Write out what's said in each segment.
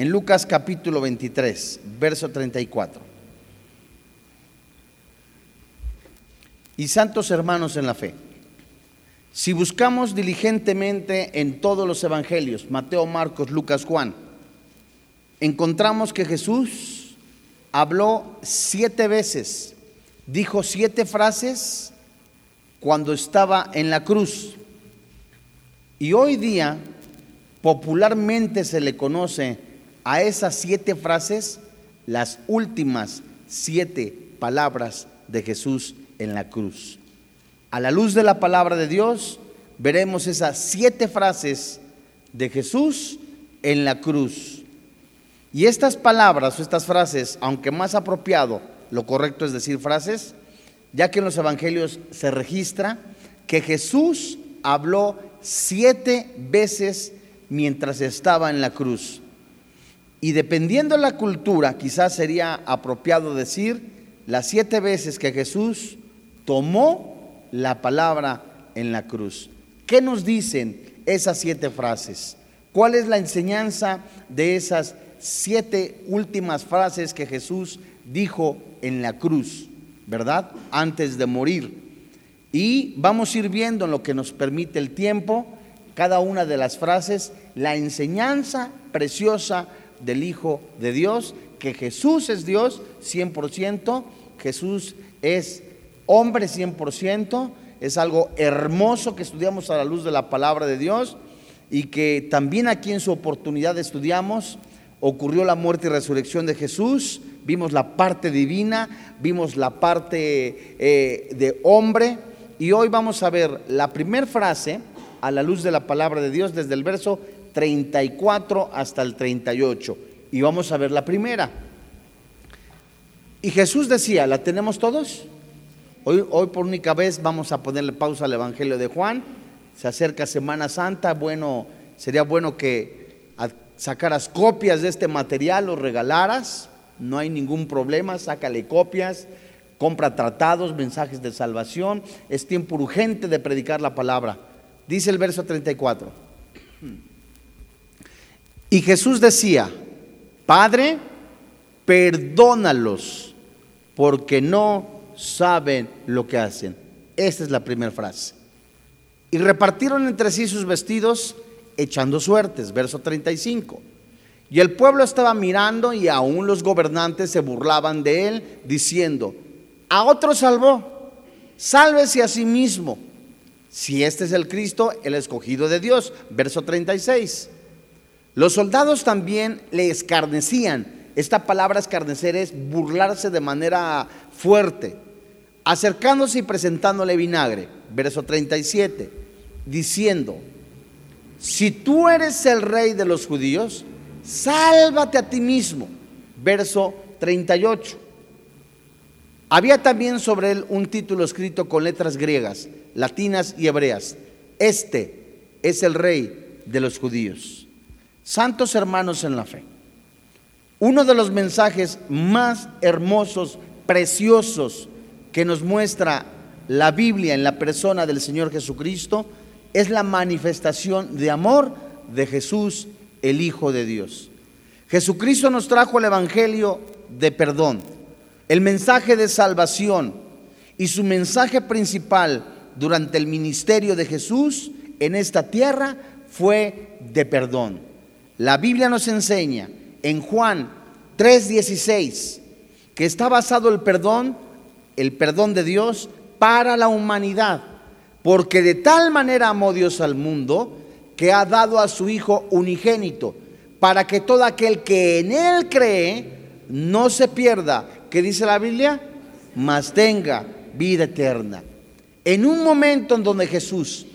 en Lucas capítulo 23, verso 34. Y santos hermanos en la fe, si buscamos diligentemente en todos los evangelios, Mateo, Marcos, Lucas, Juan, encontramos que Jesús habló siete veces, dijo siete frases cuando estaba en la cruz. Y hoy día popularmente se le conoce a esas siete frases las últimas siete palabras de Jesús en la cruz. A la luz de la palabra de Dios veremos esas siete frases de Jesús en la cruz. Y estas palabras o estas frases, aunque más apropiado, lo correcto es decir frases, ya que en los evangelios se registra que Jesús habló siete veces mientras estaba en la cruz. Y dependiendo de la cultura, quizás sería apropiado decir las siete veces que Jesús tomó la palabra en la cruz. ¿Qué nos dicen esas siete frases? ¿Cuál es la enseñanza de esas siete últimas frases que Jesús dijo en la cruz, verdad? Antes de morir. Y vamos a ir viendo en lo que nos permite el tiempo, cada una de las frases, la enseñanza preciosa del Hijo de Dios, que Jesús es Dios 100%, Jesús es hombre 100%, es algo hermoso que estudiamos a la luz de la palabra de Dios y que también aquí en su oportunidad estudiamos, ocurrió la muerte y resurrección de Jesús, vimos la parte divina, vimos la parte eh, de hombre y hoy vamos a ver la primera frase a la luz de la palabra de Dios desde el verso 34 hasta el 38. Y vamos a ver la primera. Y Jesús decía, ¿la tenemos todos? Hoy, hoy por única vez vamos a ponerle pausa al Evangelio de Juan. Se acerca Semana Santa. Bueno, sería bueno que sacaras copias de este material o regalaras. No hay ningún problema, sácale copias, compra tratados, mensajes de salvación. Es tiempo urgente de predicar la palabra. Dice el verso 34. Y Jesús decía, Padre, perdónalos porque no saben lo que hacen. Esta es la primera frase. Y repartieron entre sí sus vestidos echando suertes, verso 35. Y el pueblo estaba mirando y aún los gobernantes se burlaban de él, diciendo, a otro salvó, sálvese a sí mismo, si este es el Cristo, el escogido de Dios, verso 36. Los soldados también le escarnecían. Esta palabra escarnecer es burlarse de manera fuerte, acercándose y presentándole vinagre, verso 37, diciendo, si tú eres el rey de los judíos, sálvate a ti mismo, verso 38. Había también sobre él un título escrito con letras griegas, latinas y hebreas. Este es el rey de los judíos. Santos hermanos en la fe, uno de los mensajes más hermosos, preciosos que nos muestra la Biblia en la persona del Señor Jesucristo es la manifestación de amor de Jesús, el Hijo de Dios. Jesucristo nos trajo el Evangelio de perdón, el mensaje de salvación y su mensaje principal durante el ministerio de Jesús en esta tierra fue de perdón. La Biblia nos enseña en Juan 3:16 que está basado el perdón, el perdón de Dios para la humanidad, porque de tal manera amó Dios al mundo que ha dado a su Hijo unigénito, para que todo aquel que en Él cree no se pierda, ¿qué dice la Biblia? Mas tenga vida eterna. En un momento en donde Jesús,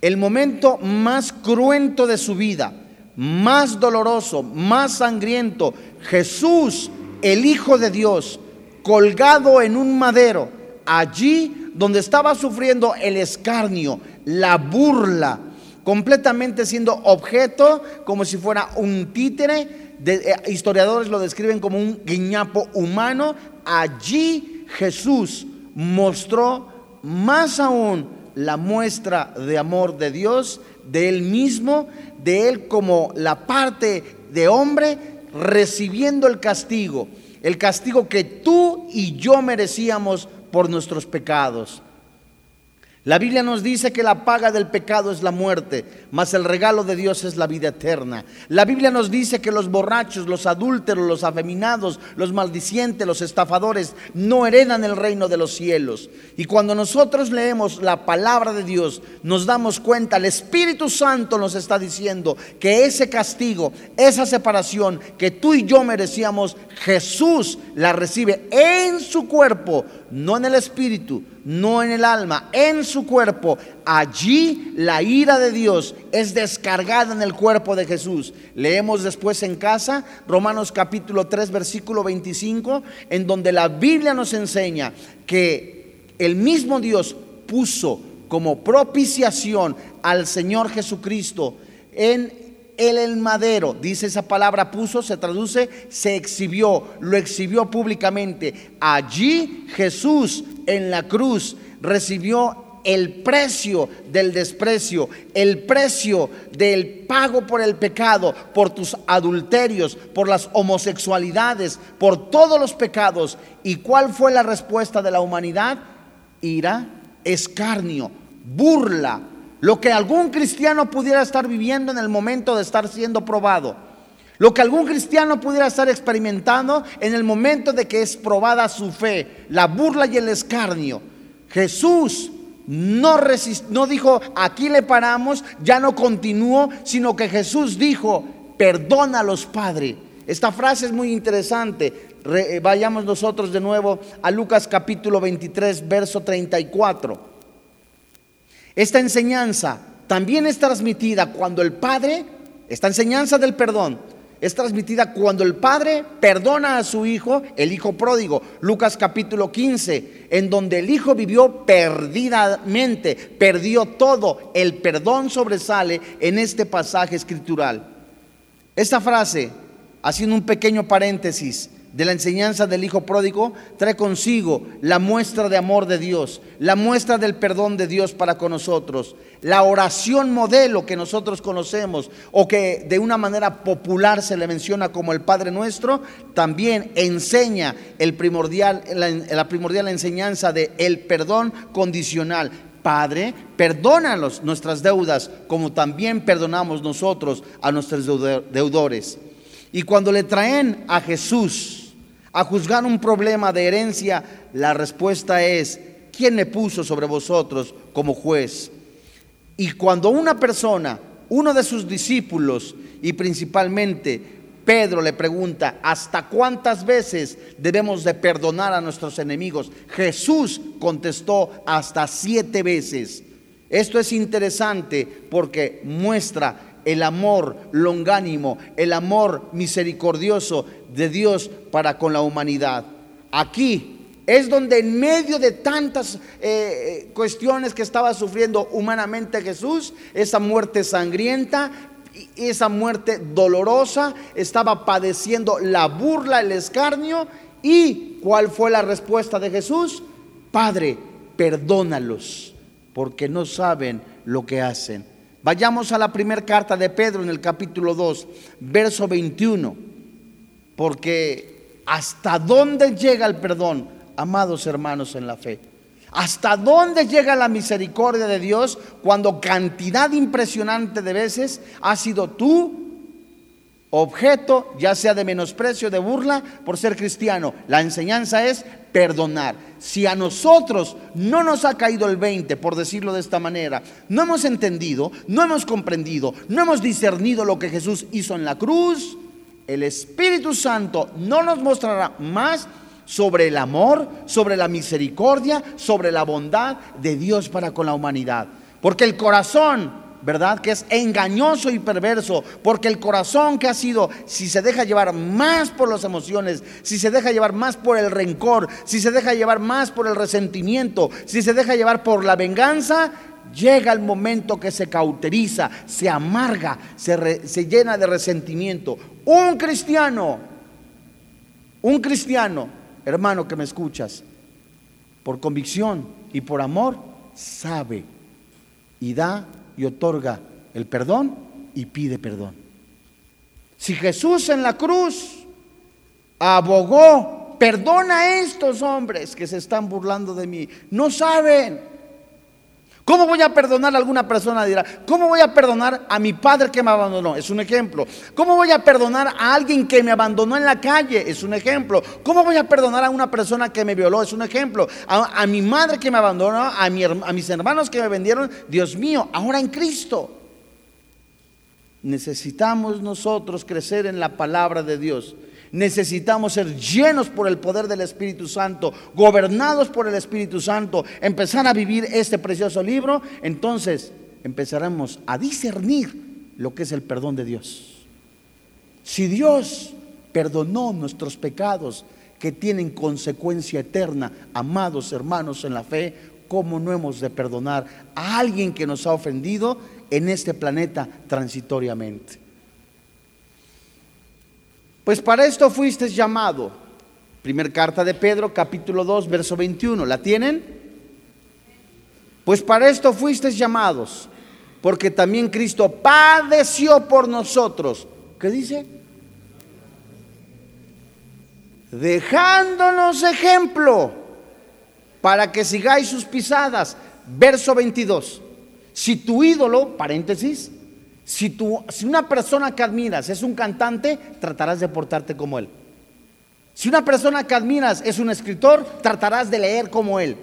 el momento más cruento de su vida, más doloroso, más sangriento, Jesús, el Hijo de Dios, colgado en un madero, allí donde estaba sufriendo el escarnio, la burla, completamente siendo objeto como si fuera un títere, eh, historiadores lo describen como un guiñapo humano, allí Jesús mostró más aún la muestra de amor de Dios, de él mismo, de él como la parte de hombre recibiendo el castigo, el castigo que tú y yo merecíamos por nuestros pecados. La Biblia nos dice que la paga del pecado es la muerte, mas el regalo de Dios es la vida eterna. La Biblia nos dice que los borrachos, los adúlteros, los afeminados, los maldicientes, los estafadores no heredan el reino de los cielos. Y cuando nosotros leemos la palabra de Dios, nos damos cuenta, el Espíritu Santo nos está diciendo que ese castigo, esa separación que tú y yo merecíamos, Jesús la recibe en su cuerpo, no en el Espíritu no en el alma, en su cuerpo. Allí la ira de Dios es descargada en el cuerpo de Jesús. Leemos después en casa Romanos capítulo 3 versículo 25, en donde la Biblia nos enseña que el mismo Dios puso como propiciación al Señor Jesucristo en el madero, dice esa palabra puso, se traduce, se exhibió, lo exhibió públicamente. Allí Jesús en la cruz recibió el precio del desprecio, el precio del pago por el pecado, por tus adulterios, por las homosexualidades, por todos los pecados. ¿Y cuál fue la respuesta de la humanidad? Ira, escarnio, burla, lo que algún cristiano pudiera estar viviendo en el momento de estar siendo probado. Lo que algún cristiano pudiera estar experimentando en el momento de que es probada su fe, la burla y el escarnio. Jesús no, no dijo, aquí le paramos, ya no continúo, sino que Jesús dijo, perdónalos, Padre. Esta frase es muy interesante. Vayamos nosotros de nuevo a Lucas capítulo 23, verso 34. Esta enseñanza también es transmitida cuando el Padre, esta enseñanza del perdón, es transmitida cuando el Padre perdona a su Hijo, el Hijo pródigo, Lucas capítulo 15, en donde el Hijo vivió perdidamente, perdió todo. El perdón sobresale en este pasaje escritural. Esta frase, haciendo un pequeño paréntesis, de la enseñanza del Hijo Pródigo trae consigo la muestra de amor de Dios, la muestra del perdón de Dios para con nosotros, la oración modelo que nosotros conocemos o que de una manera popular se le menciona como el Padre Nuestro, también enseña el primordial, la, la primordial enseñanza de el perdón condicional. Padre, perdónanos nuestras deudas como también perdonamos nosotros a nuestros deudores. Y cuando le traen a Jesús, a juzgar un problema de herencia, la respuesta es, ¿quién me puso sobre vosotros como juez? Y cuando una persona, uno de sus discípulos y principalmente Pedro le pregunta, ¿hasta cuántas veces debemos de perdonar a nuestros enemigos? Jesús contestó, hasta siete veces. Esto es interesante porque muestra el amor longánimo, el amor misericordioso de Dios para con la humanidad. Aquí es donde en medio de tantas eh, eh, cuestiones que estaba sufriendo humanamente Jesús, esa muerte sangrienta, esa muerte dolorosa, estaba padeciendo la burla, el escarnio. ¿Y cuál fue la respuesta de Jesús? Padre, perdónalos, porque no saben lo que hacen. Vayamos a la primera carta de Pedro en el capítulo 2, verso 21, porque hasta dónde llega el perdón, amados hermanos en la fe. ¿Hasta dónde llega la misericordia de Dios cuando cantidad impresionante de veces ha sido tú objeto, ya sea de menosprecio, de burla, por ser cristiano. La enseñanza es perdonar. Si a nosotros no nos ha caído el 20, por decirlo de esta manera, no hemos entendido, no hemos comprendido, no hemos discernido lo que Jesús hizo en la cruz, el Espíritu Santo no nos mostrará más sobre el amor, sobre la misericordia, sobre la bondad de Dios para con la humanidad. Porque el corazón ¿verdad? Que es engañoso y perverso, porque el corazón que ha sido, si se deja llevar más por las emociones, si se deja llevar más por el rencor, si se deja llevar más por el resentimiento, si se deja llevar por la venganza, llega el momento que se cauteriza, se amarga, se, se llena de resentimiento. Un cristiano, un cristiano, hermano que me escuchas, por convicción y por amor, sabe y da y otorga el perdón y pide perdón. Si Jesús en la cruz abogó, perdona a estos hombres que se están burlando de mí, no saben. ¿Cómo voy a perdonar a alguna persona? Dirá, ¿cómo voy a perdonar a mi padre que me abandonó? Es un ejemplo. ¿Cómo voy a perdonar a alguien que me abandonó en la calle? Es un ejemplo. ¿Cómo voy a perdonar a una persona que me violó? Es un ejemplo. A, mi madre que me abandonó, a, mis hermanos que me vendieron. Dios mío, ahora en Cristo. Necesitamos nosotros crecer en la palabra de Dios necesitamos ser llenos por el poder del Espíritu Santo, gobernados por el Espíritu Santo, empezar a vivir este precioso libro, entonces empezaremos a discernir lo que es el perdón de Dios. Si Dios perdonó nuestros pecados que tienen consecuencia eterna, amados hermanos en la fe, ¿cómo no hemos de perdonar a alguien que nos ha ofendido en este planeta transitoriamente? Pues para esto fuiste llamado. Primer carta de Pedro, capítulo 2, verso 21. ¿La tienen? Pues para esto fuiste llamados, porque también Cristo padeció por nosotros. ¿Qué dice? Dejándonos ejemplo para que sigáis sus pisadas. Verso 22. Si tu ídolo, paréntesis, si, tú, si una persona que admiras es un cantante, tratarás de portarte como él. Si una persona que admiras es un escritor, tratarás de leer como él.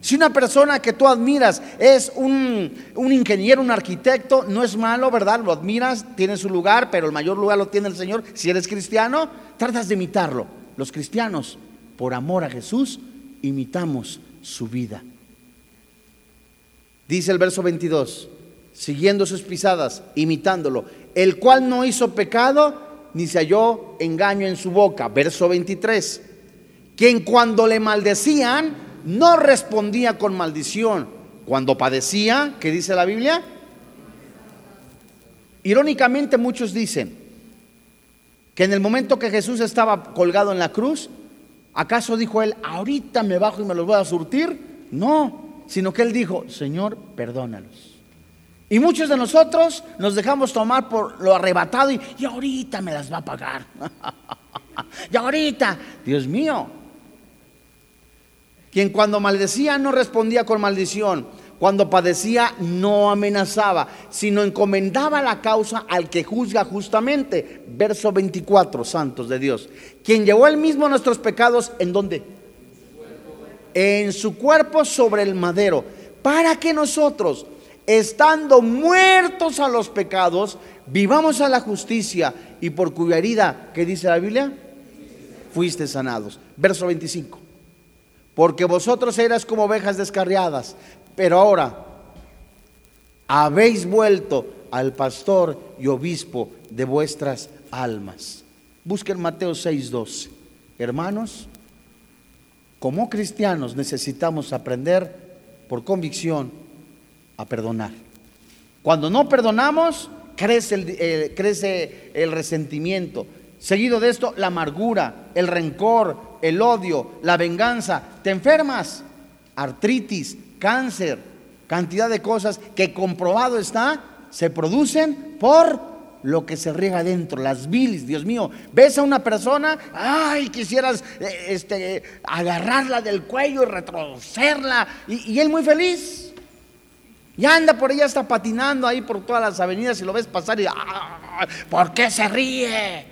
Si una persona que tú admiras es un, un, ingeniero, un arquitecto, no es malo, ¿verdad? Lo admiras, tiene su lugar, pero el mayor lugar lo tiene el Señor. Si eres cristiano, tratas de imitarlo. Los cristianos, por amor a Jesús, imitamos su vida. Dice el verso 22, siguiendo sus pisadas, imitándolo, el cual no hizo pecado ni se halló engaño en su boca. Verso 23. Quien cuando le maldecían no respondía con maldición. Cuando padecía, ¿qué dice la Biblia? Irónicamente muchos dicen que en el momento que Jesús estaba colgado en la cruz, ¿acaso dijo él, ahorita me bajo y me los voy a surtir? No, sino que él dijo, Señor, perdónalos y muchos de nosotros nos dejamos tomar por lo arrebatado y, y ahorita me las va a pagar. y ahorita, Dios mío. Quien cuando maldecía no respondía con maldición, cuando padecía no amenazaba, sino encomendaba la causa al que juzga justamente. Verso 24, santos de Dios. Quien llevó él mismo nuestros pecados, ¿en dónde? En su cuerpo sobre el madero, para que nosotros estando muertos a los pecados, vivamos a la justicia y por cuya herida, ¿qué dice la Biblia? Fuiste sanados. Verso 25. Porque vosotros eras como ovejas descarriadas, pero ahora habéis vuelto al pastor y obispo de vuestras almas. Busquen Mateo 6:12. Hermanos, como cristianos necesitamos aprender por convicción a perdonar. Cuando no perdonamos, crece el, crece el resentimiento. Seguido de esto, la amargura, el rencor, el odio, la venganza. Te enfermas, artritis, cáncer, cantidad de cosas que comprobado está, se producen por lo que se riega dentro, las bilis, Dios mío. Ves a una persona, ay, quisieras eh, este, agarrarla del cuello y retrocerla, y, y él muy feliz. Y anda por ella, está patinando ahí por todas las avenidas y lo ves pasar y, ¡ah! ¿por qué se ríe?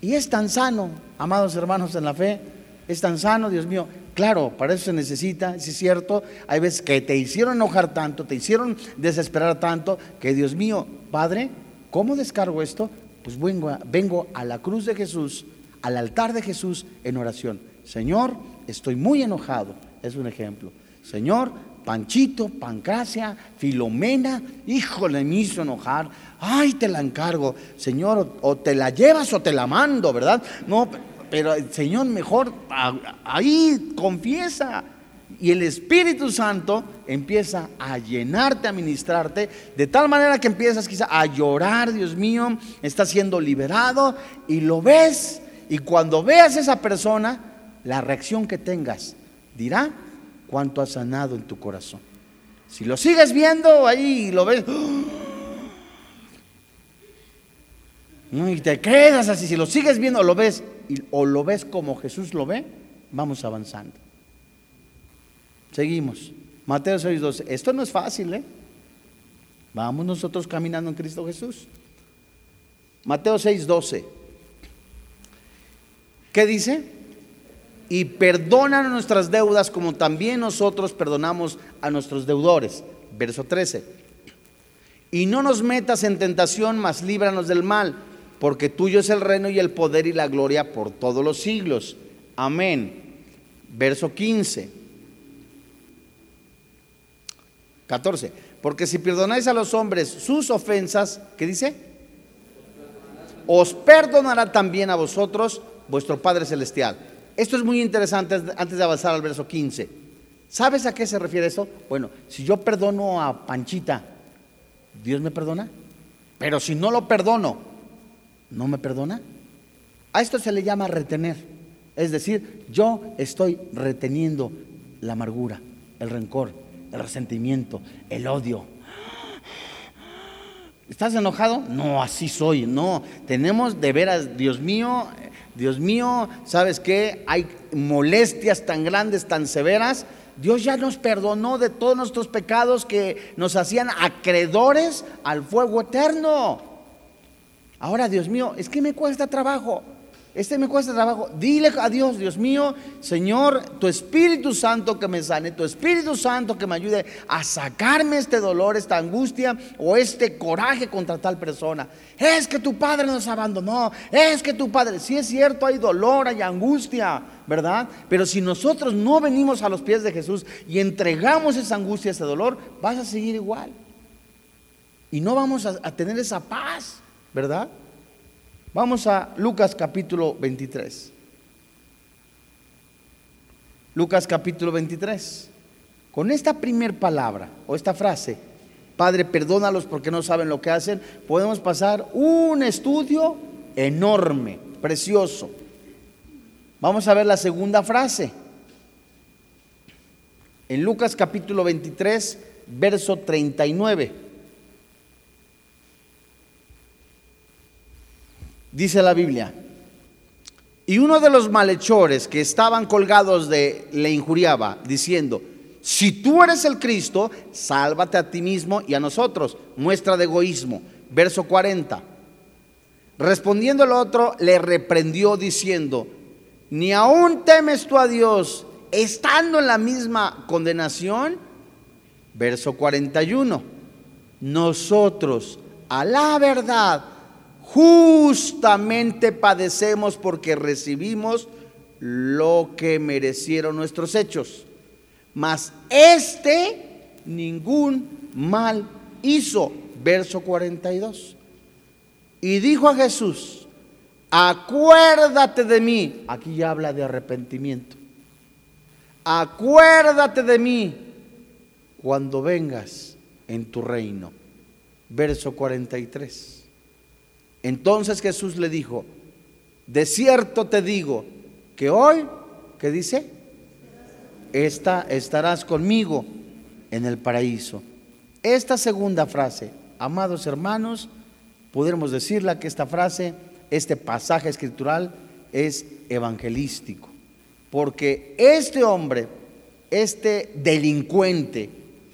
Y es tan sano, amados hermanos en la fe, es tan sano, Dios mío. Claro, para eso se necesita, si es cierto, hay veces que te hicieron enojar tanto, te hicieron desesperar tanto, que Dios mío, Padre, ¿cómo descargo esto? Pues vengo vengo a la cruz de Jesús, al altar de Jesús en oración. Señor, estoy muy enojado, es un ejemplo. Señor, Panchito, Pancracia, Filomena, híjole, me hizo enojar. Ay, te la encargo, Señor, o te la llevas o te la mando, ¿verdad? No, pero Señor, mejor ahí confiesa. Y el Espíritu Santo empieza a llenarte, a ministrarte, de tal manera que empiezas quizá a llorar, Dios mío, está siendo liberado y lo ves. Y cuando veas a esa persona, la reacción que tengas dirá cuánto ha sanado en tu corazón. Si lo sigues viendo ahí lo ves, Y te quedas así, si lo sigues viendo, lo ves, o lo ves como Jesús lo ve, vamos avanzando. Seguimos. Mateo 6:12. Esto no es fácil, ¿eh? Vamos nosotros caminando en Cristo Jesús. Mateo 6:12. ¿Qué dice? Y perdonan nuestras deudas como también nosotros perdonamos a nuestros deudores. Verso 13. Y no nos metas en tentación, mas líbranos del mal, porque tuyo es el reino y el poder y la gloria por todos los siglos. Amén. Verso 15. 14. Porque si perdonáis a los hombres sus ofensas, ¿qué dice? Os perdonará también a vosotros vuestro Padre Celestial. Esto es muy interesante antes de avanzar al verso 15. ¿Sabes a qué se refiere eso? Bueno, si yo perdono a Panchita, ¿Dios me perdona? Pero si no lo perdono, ¿no me perdona? A esto se le llama retener. Es decir, yo estoy reteniendo la amargura, el rencor, el resentimiento, el odio. ¿Estás enojado? No, así soy. No, tenemos de veras, Dios mío, Dios mío, ¿sabes qué? Hay molestias tan grandes, tan severas. Dios ya nos perdonó de todos nuestros pecados que nos hacían acreedores al fuego eterno. Ahora, Dios mío, es que me cuesta trabajo. Este me cuesta trabajo. Dile a Dios, Dios mío, Señor, tu Espíritu Santo que me sane, tu Espíritu Santo que me ayude a sacarme este dolor, esta angustia o este coraje contra tal persona. Es que tu Padre nos abandonó, es que tu Padre, si es cierto, hay dolor, hay angustia, ¿verdad? Pero si nosotros no venimos a los pies de Jesús y entregamos esa angustia, ese dolor, vas a seguir igual. Y no vamos a, a tener esa paz, ¿verdad? Vamos a Lucas capítulo 23. Lucas capítulo 23. Con esta primer palabra o esta frase, Padre, perdónalos porque no saben lo que hacen, podemos pasar un estudio enorme, precioso. Vamos a ver la segunda frase. En Lucas capítulo 23, verso 39. Dice la Biblia, y uno de los malhechores que estaban colgados de le injuriaba, diciendo, si tú eres el Cristo, sálvate a ti mismo y a nosotros. Muestra de egoísmo. Verso 40. Respondiendo el otro, le reprendió diciendo, ni aún temes tú a Dios, estando en la misma condenación. Verso 41. Nosotros, a la verdad, justamente padecemos porque recibimos lo que merecieron nuestros hechos. Mas este ningún mal hizo. Verso 42. Y dijo a Jesús, acuérdate de mí. Aquí ya habla de arrepentimiento. Acuérdate de mí cuando vengas en tu reino. Verso 43. Entonces Jesús le dijo, de cierto te digo que hoy, ¿qué dice? Esta, estarás conmigo en el paraíso. Esta segunda frase, amados hermanos, podremos decirla que esta frase, este pasaje escritural es evangelístico, porque este hombre, este delincuente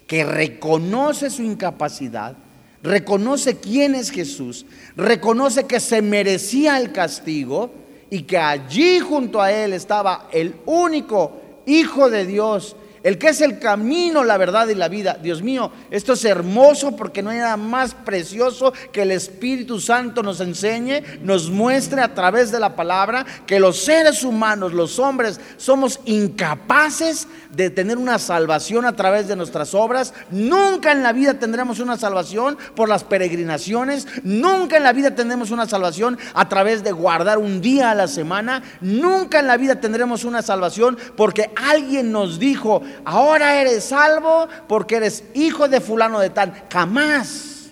que reconoce su incapacidad, reconoce quién es Jesús, reconoce que se merecía el castigo y que allí junto a él estaba el único Hijo de Dios el que es el camino, la verdad y la vida. Dios mío, esto es hermoso porque no hay nada más precioso que el Espíritu Santo nos enseñe, nos muestre a través de la palabra que los seres humanos, los hombres, somos incapaces de tener una salvación a través de nuestras obras. Nunca en la vida tendremos una salvación por las peregrinaciones. Nunca en la vida tendremos una salvación a través de guardar un día a la semana. Nunca en la vida tendremos una salvación porque alguien nos dijo, ahora eres salvo porque eres hijo de fulano de tal. Jamás.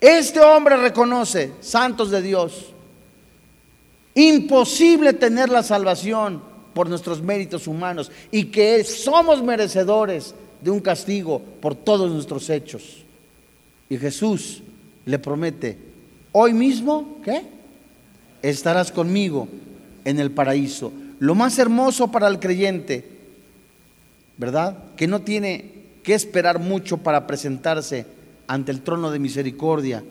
Este hombre reconoce, santos de Dios, imposible tener la salvación por nuestros méritos humanos y que somos merecedores de un castigo por todos nuestros hechos. Y Jesús le promete, hoy mismo, ¿qué? Estarás conmigo en el paraíso. Lo más hermoso para el creyente, ¿verdad? Que no tiene que esperar mucho para presentarse ante el trono de misericordia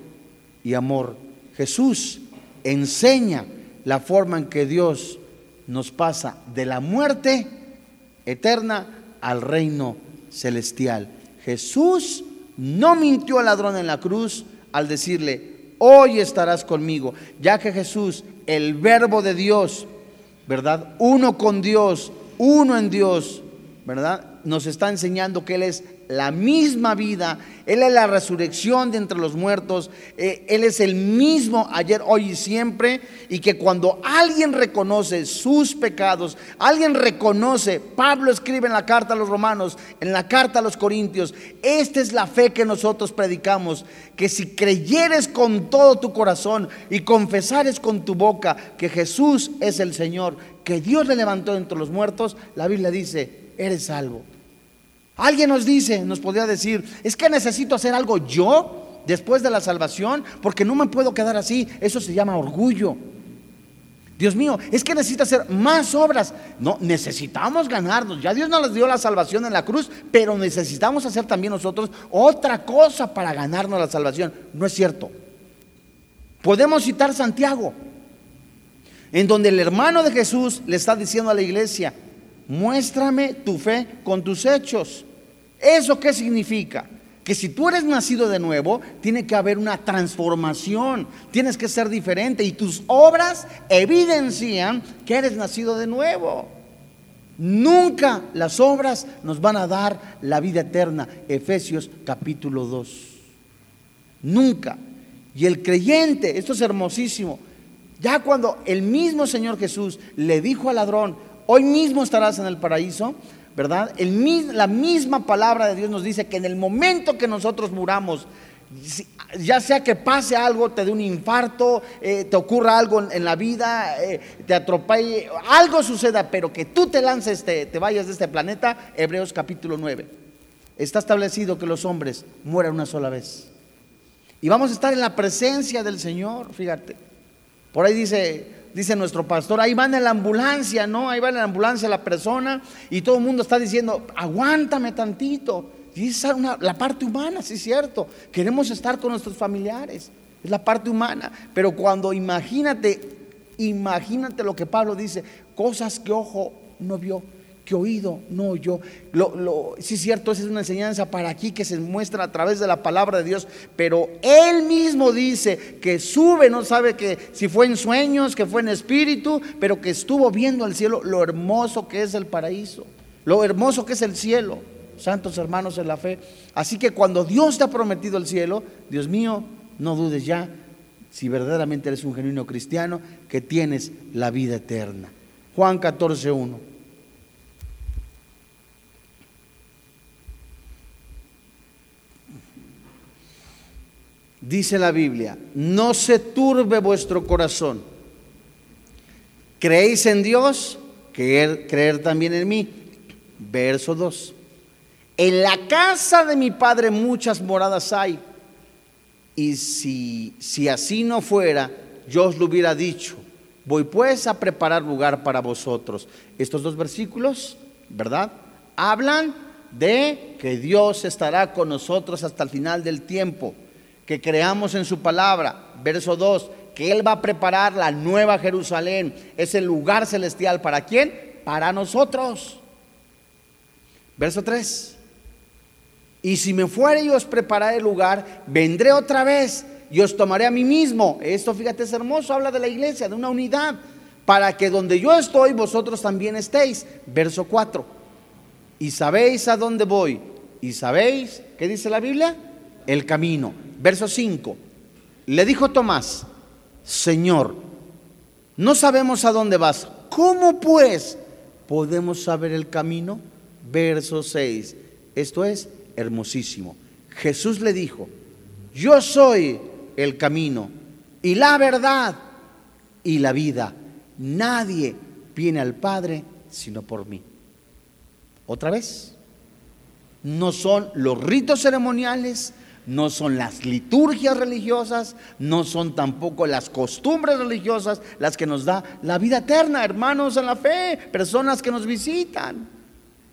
y amor. Jesús enseña la forma en que Dios nos pasa de la muerte eterna al reino celestial. Jesús no mintió al ladrón en la cruz al decirle, hoy estarás conmigo, ya que Jesús, el verbo de Dios, ¿verdad? Uno con Dios, uno en Dios, ¿verdad? Nos está enseñando que Él es la misma vida, Él es la resurrección de entre los muertos, eh, Él es el mismo ayer, hoy y siempre, y que cuando alguien reconoce sus pecados, alguien reconoce, Pablo escribe en la carta a los romanos, en la carta a los corintios, esta es la fe que nosotros predicamos, que si creyeres con todo tu corazón y confesares con tu boca que Jesús es el Señor, que Dios le levantó entre los muertos, la Biblia dice, eres salvo. Alguien nos dice, nos podría decir, es que necesito hacer algo yo después de la salvación porque no me puedo quedar así. Eso se llama orgullo. Dios mío, es que necesito hacer más obras. No, necesitamos ganarnos. Ya Dios nos dio la salvación en la cruz, pero necesitamos hacer también nosotros otra cosa para ganarnos la salvación. No es cierto. Podemos citar Santiago, en donde el hermano de Jesús le está diciendo a la iglesia, muéstrame tu fe con tus hechos. ¿Eso qué significa? Que si tú eres nacido de nuevo, tiene que haber una transformación, tienes que ser diferente y tus obras evidencian que eres nacido de nuevo. Nunca las obras nos van a dar la vida eterna. Efesios capítulo 2. Nunca. Y el creyente, esto es hermosísimo, ya cuando el mismo Señor Jesús le dijo al ladrón, Hoy mismo estarás en el paraíso, ¿verdad? La misma palabra de Dios nos dice que en el momento que nosotros muramos, ya sea que pase algo, te dé un infarto, eh, te ocurra algo en, la vida, eh, te atropelle, algo suceda, pero que tú te lances, te, te vayas de este planeta, Hebreos capítulo 9. Está establecido que los hombres mueran una sola vez. Y vamos a estar en la presencia del Señor, fíjate. Por ahí dice, dice nuestro pastor, ahí van en la ambulancia, ¿no? Ahí va en la ambulancia la persona y todo el mundo está diciendo, aguántame tantito. Y esa es la parte humana, sí es cierto. Queremos estar con nuestros familiares, es la parte humana. Pero cuando imagínate, imagínate lo que Pablo dice, cosas que ojo no vio, que oído no oyó. Lo, lo, sí es cierto, esa es una enseñanza para aquí que se muestra a través de la palabra de Dios, pero él mismo dice que sube, no sabe que si fue en sueños, que fue en espíritu, pero que estuvo viendo al cielo lo hermoso que es el paraíso, lo hermoso que es el cielo, santos hermanos en la fe. Así que cuando Dios te ha prometido el cielo, Dios mío, no dudes ya, si verdaderamente eres un genuino cristiano, que tienes la vida eterna. Juan 14, 1. Dice la Biblia, no se turbe vuestro corazón. ¿Creéis en Dios? Creer, creer también en mí. Verso 2. En la casa de mi Padre muchas moradas hay. Y si, si así no fuera, yo os lo hubiera dicho. Voy pues a preparar lugar para vosotros. Estos dos versículos, ¿verdad? Hablan de que Dios estará con nosotros hasta el final del tiempo que creamos en su palabra. Verso 2, que Él va a preparar la nueva Jerusalén, ese lugar celestial. ¿Para quién? Para nosotros. Verso 3. Y si me fuere y os prepararé el lugar, vendré otra vez y os tomaré a mí mismo. Esto, fíjate, es hermoso, habla de la iglesia, de una unidad, para que donde yo estoy, vosotros también estéis. Verso 4. Y sabéis a dónde voy. Y sabéis, ¿qué dice la Biblia? El camino. Verso 5. Le dijo Tomás, Señor, no sabemos a dónde vas. ¿Cómo pues podemos saber el camino? Verso 6. Esto es hermosísimo. Jesús le dijo, yo soy el camino y la verdad y la vida. Nadie viene al Padre sino por mí. Otra vez, no son los ritos ceremoniales, no son las liturgias religiosas, no son tampoco las costumbres religiosas las que nos da la vida eterna, hermanos en la fe, personas que nos visitan.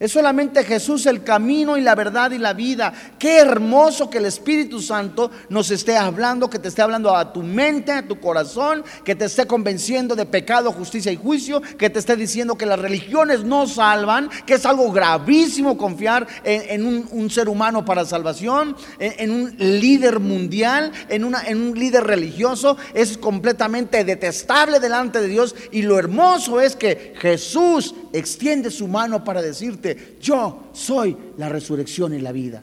Es solamente Jesús el camino y la verdad y la vida. Qué hermoso que el Espíritu Santo nos esté hablando, que te esté hablando a tu mente, a tu corazón, que te esté convenciendo de pecado, justicia y juicio, que te esté diciendo que las religiones no salvan, que es algo gravísimo confiar en, un, ser humano para salvación, en, un líder mundial, en, un líder religioso. Es completamente detestable delante de Dios y lo hermoso es que Jesús extiende su mano para decirte, yo soy la resurrección y la vida.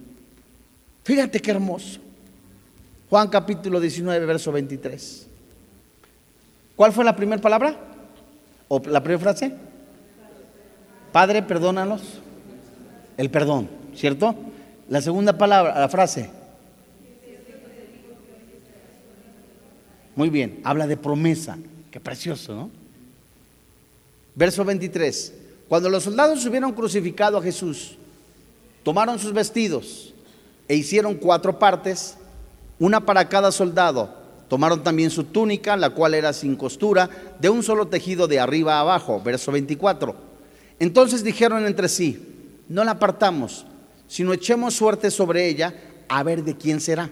Fíjate qué hermoso. Juan capítulo 19, verso 23. ¿Cuál fue la primera palabra? ¿O la primera frase? Padre, perdónanos. El perdón, ¿cierto? La segunda palabra, la frase. Muy bien, habla de promesa. Qué precioso, ¿no? Verso 23. Cuando los soldados hubieron crucificado a Jesús, tomaron sus vestidos e hicieron cuatro partes, una para cada soldado. Tomaron también su túnica, la cual era sin costura, de un solo tejido de arriba a abajo. Verso 24. Entonces dijeron entre sí, no la apartamos, sino echemos suerte sobre ella a ver de quién será.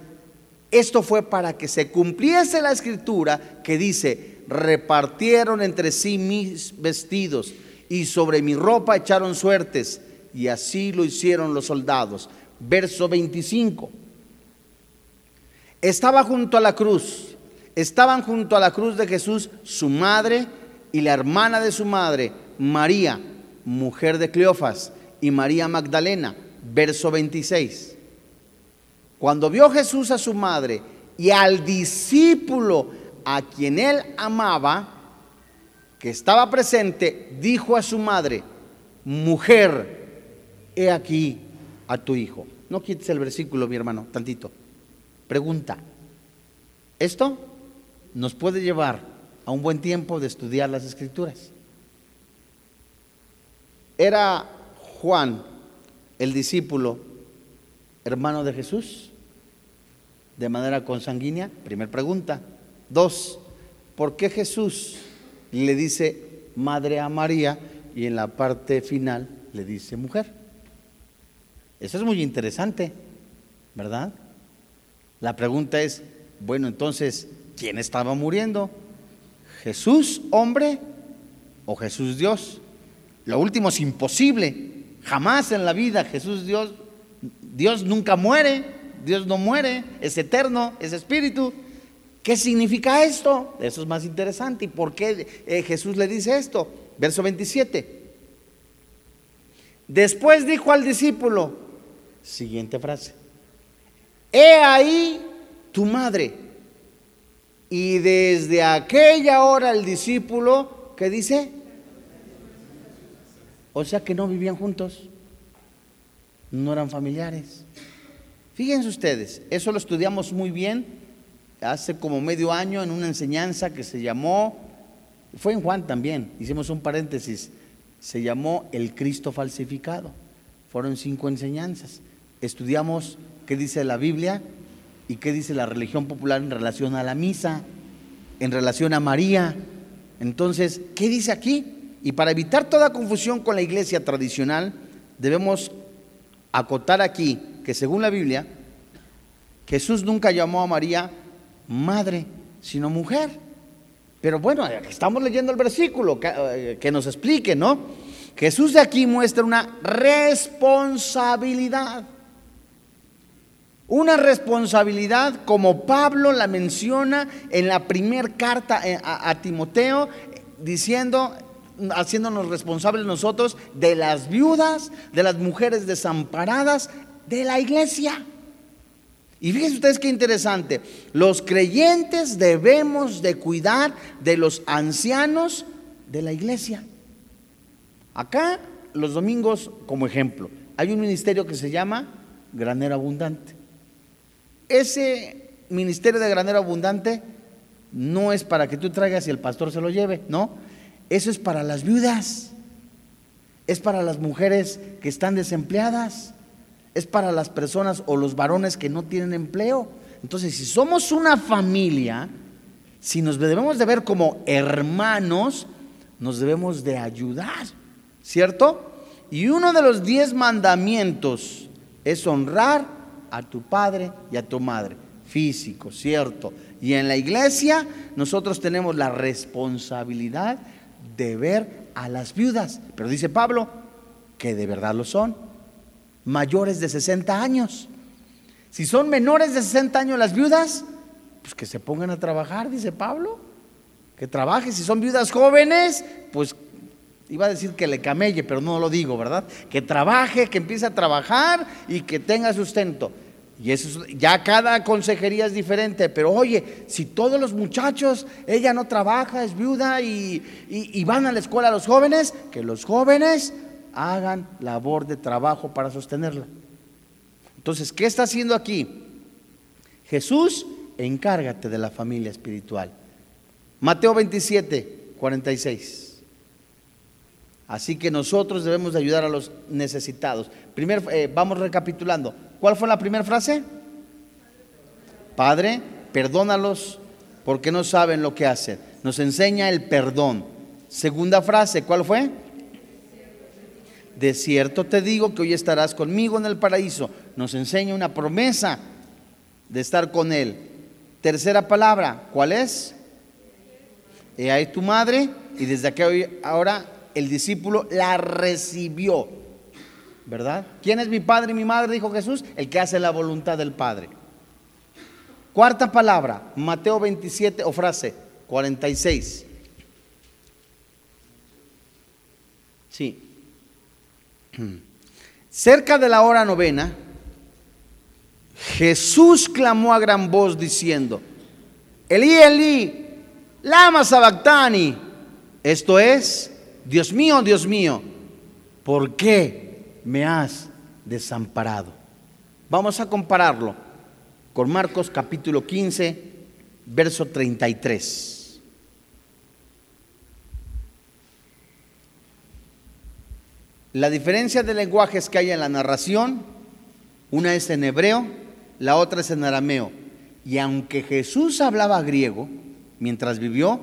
Esto fue para que se cumpliese la escritura que dice, repartieron entre sí mis vestidos y sobre mi ropa echaron suertes. Y así lo hicieron los soldados. Verso 25. Estaba junto a la cruz, estaban junto a la cruz de Jesús su madre y la hermana de su madre, María, mujer de Cleofas, y María Magdalena. Verso 26. Cuando vio Jesús a su madre y al discípulo a quien él amaba, que estaba presente, dijo a su madre, mujer, he aquí a tu hijo. No quites el versículo, mi hermano, tantito. Pregunta, ¿esto nos puede llevar a un buen tiempo de estudiar las escrituras? ¿Era Juan, el discípulo, hermano de Jesús? ¿De manera consanguínea? Primer pregunta. Dos, ¿por qué Jesús le dice madre a María y en la parte final le dice mujer? Eso es muy interesante, ¿verdad? La pregunta es, bueno, entonces, ¿quién estaba muriendo? ¿Jesús hombre o Jesús Dios? Lo último es imposible. Jamás en la vida Jesús Dios, Dios nunca muere, Dios no muere, es eterno, es espíritu. ¿Qué significa esto? Eso es más interesante. ¿Y por qué eh, Jesús le dice esto? Verso 27. Después dijo al discípulo, siguiente frase, he ahí tu madre. Y desde aquella hora el discípulo, ¿qué dice? O sea que no vivían juntos, no eran familiares. Fíjense ustedes, eso lo estudiamos muy bien hace como medio año en una enseñanza que se llamó, fue en Juan también, hicimos un paréntesis, se llamó El Cristo falsificado. Fueron cinco enseñanzas. Estudiamos qué dice la Biblia y qué dice la religión popular en relación a la misa, en relación a María. Entonces, ¿qué dice aquí? Y para evitar toda confusión con la iglesia tradicional, debemos acotar aquí que según la Biblia, Jesús nunca llamó a María madre, sino mujer. Pero bueno, estamos leyendo el versículo que, que nos explique, ¿no? Jesús de aquí muestra una responsabilidad. Una responsabilidad como Pablo la menciona en la primera carta eh, a, a, Timoteo, diciendo, haciéndonos responsables nosotros de las viudas, de las mujeres desamparadas de la iglesia. Y fíjense ustedes qué interesante, los creyentes debemos de cuidar de los ancianos de la iglesia. Acá, los domingos, como ejemplo, hay un ministerio que se llama Granero Abundante. Ese ministerio de Granero Abundante no es para que tú traigas y el pastor se lo lleve, no. Eso es para las viudas, es para las mujeres que están desempleadas, es para las personas o los varones que no tienen empleo. Entonces, si somos una familia, si nos debemos de ver como hermanos, nos debemos de ayudar, ¿cierto? Y uno de los diez mandamientos es honrar a tu padre y a tu madre, físico, ¿cierto? Y en la iglesia nosotros tenemos la responsabilidad de ver a las viudas, pero dice Pablo que de verdad lo son, mayores de 60 años. Si son menores de 60 años las viudas, pues que se pongan a trabajar, dice Pablo. Que trabaje. Si son viudas jóvenes, pues iba a decir que le camelle, pero no lo digo, ¿verdad? Que trabaje, que empiece a trabajar y que tenga sustento. Y eso ya cada consejería es diferente, pero oye, si todos los muchachos, ella no trabaja, es viuda y van a la escuela los jóvenes, que los jóvenes hagan labor de trabajo para sostenerla. Entonces, ¿qué está haciendo aquí? Jesús, encárgate de la familia espiritual. Mateo 27, 46. Así que nosotros debemos de ayudar a los necesitados. Primero, eh, vamos recapitulando. ¿Cuál fue la primera frase? Padre, perdónalos porque no saben lo que hacen. Nos enseña el perdón. Segunda frase, ¿cuál fue? De cierto te digo que hoy estarás conmigo en el paraíso. Nos enseña una promesa de estar con Él. Tercera palabra, ¿cuál es? He ahí tu madre y desde aquí ahora el discípulo la recibió. ¿Verdad? ¿Quién es mi padre y mi madre? Dijo Jesús, el que hace la voluntad del Padre. Cuarta palabra, Mateo 27 o frase 46. Sí. Cerca de la hora novena, Jesús clamó a gran voz diciendo, Elí, Elí, lama sabactani. Esto es, Dios mío, Dios mío, ¿por qué me has desamparado? Vamos a compararlo con Marcos capítulo 15, verso 33. La diferencia de lenguajes que hay en la narración, una es en hebreo, la otra es en arameo. Y aunque Jesús hablaba griego mientras vivió,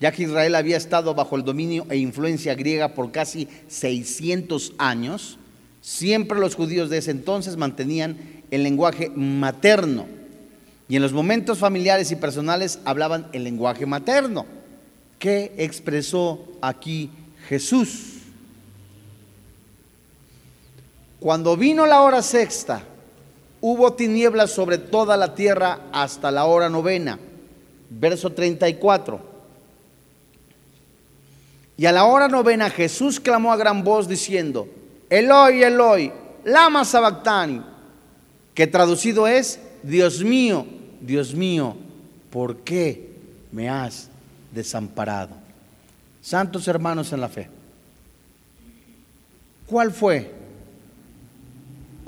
ya que Israel había estado bajo el dominio e influencia griega por casi 600 años, siempre los judíos de ese entonces mantenían el lenguaje materno. Y en los momentos familiares y personales hablaban el lenguaje materno. ¿Qué expresó aquí Jesús? Cuando vino la hora sexta, hubo tinieblas sobre toda la tierra hasta la hora novena. Verso 34. Y a la hora novena Jesús clamó a gran voz diciendo, Eloi, Eloi, lama sabactani, que traducido es, Dios mío, Dios mío, ¿por qué me has desamparado? Santos hermanos en la fe, ¿cuál fue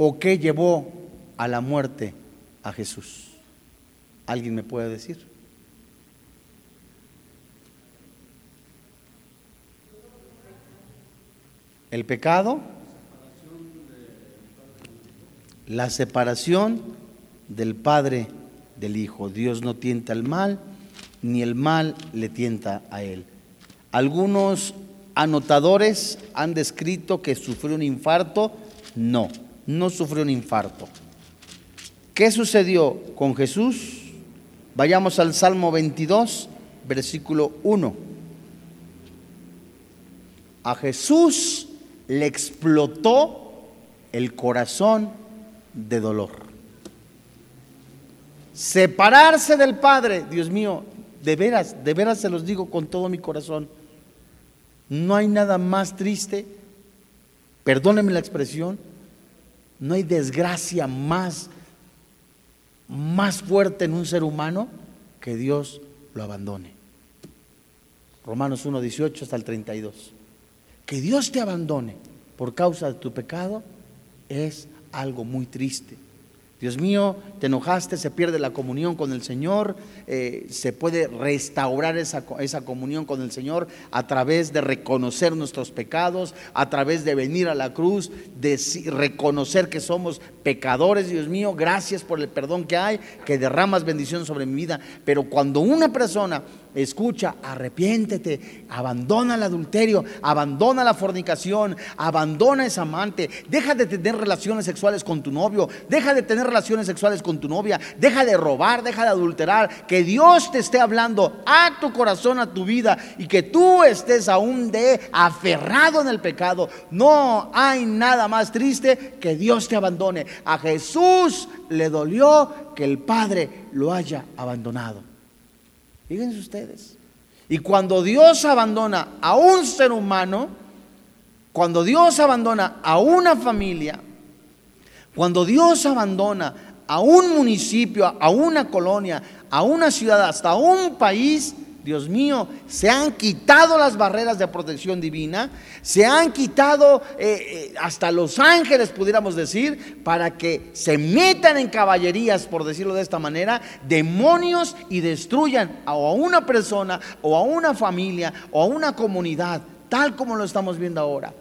o qué llevó a la muerte a Jesús? ¿Alguien me puede decir? El pecado, la separación del Padre del Hijo. Dios no tienta al mal, ni el mal le tienta a él. Algunos anotadores han descrito que sufrió un infarto. No, no sufrió un infarto. ¿Qué sucedió con Jesús? Vayamos al Salmo 22, versículo 1. A Jesús le explotó el corazón de dolor. Separarse del Padre, Dios mío, de veras, de veras se los digo con todo mi corazón. No hay nada más triste, perdónenme la expresión, no hay desgracia más, más fuerte en un ser humano que Dios lo abandone. Romanos 1, 18 hasta el 32. Que Dios te abandone por causa de tu pecado es algo muy triste. Dios mío, te enojaste, se pierde la comunión con el Señor, eh, se puede restaurar esa, esa, comunión con el Señor a través de reconocer nuestros pecados, a través de venir a la cruz, de reconocer que somos pecadores, Dios mío, gracias por el perdón que hay, que derramas bendición sobre mi vida. Pero cuando una persona escucha, arrepiéntete, abandona el adulterio, abandona la fornicación, abandona esa amante, deja de tener relaciones sexuales con tu novio, deja de tener relaciones sexuales con tu novia, deja de robar, deja de adulterar, que Dios te esté hablando a tu corazón, a tu vida y que tú estés aún de aferrado en el pecado. No hay nada más triste que Dios te abandone. A Jesús le dolió que el Padre lo haya abandonado. Fíjense ustedes. Y cuando Dios abandona a un ser humano, cuando Dios abandona a una familia, cuando Dios abandona a un municipio, a una colonia, a una ciudad, hasta un país, Dios mío, se han quitado las barreras de protección divina, se han quitado eh, eh, hasta los ángeles, pudiéramos decir, para que se metan en caballerías, por decirlo de esta manera, demonios y destruyan a una persona o a una familia o a una comunidad, tal como lo estamos viendo ahora.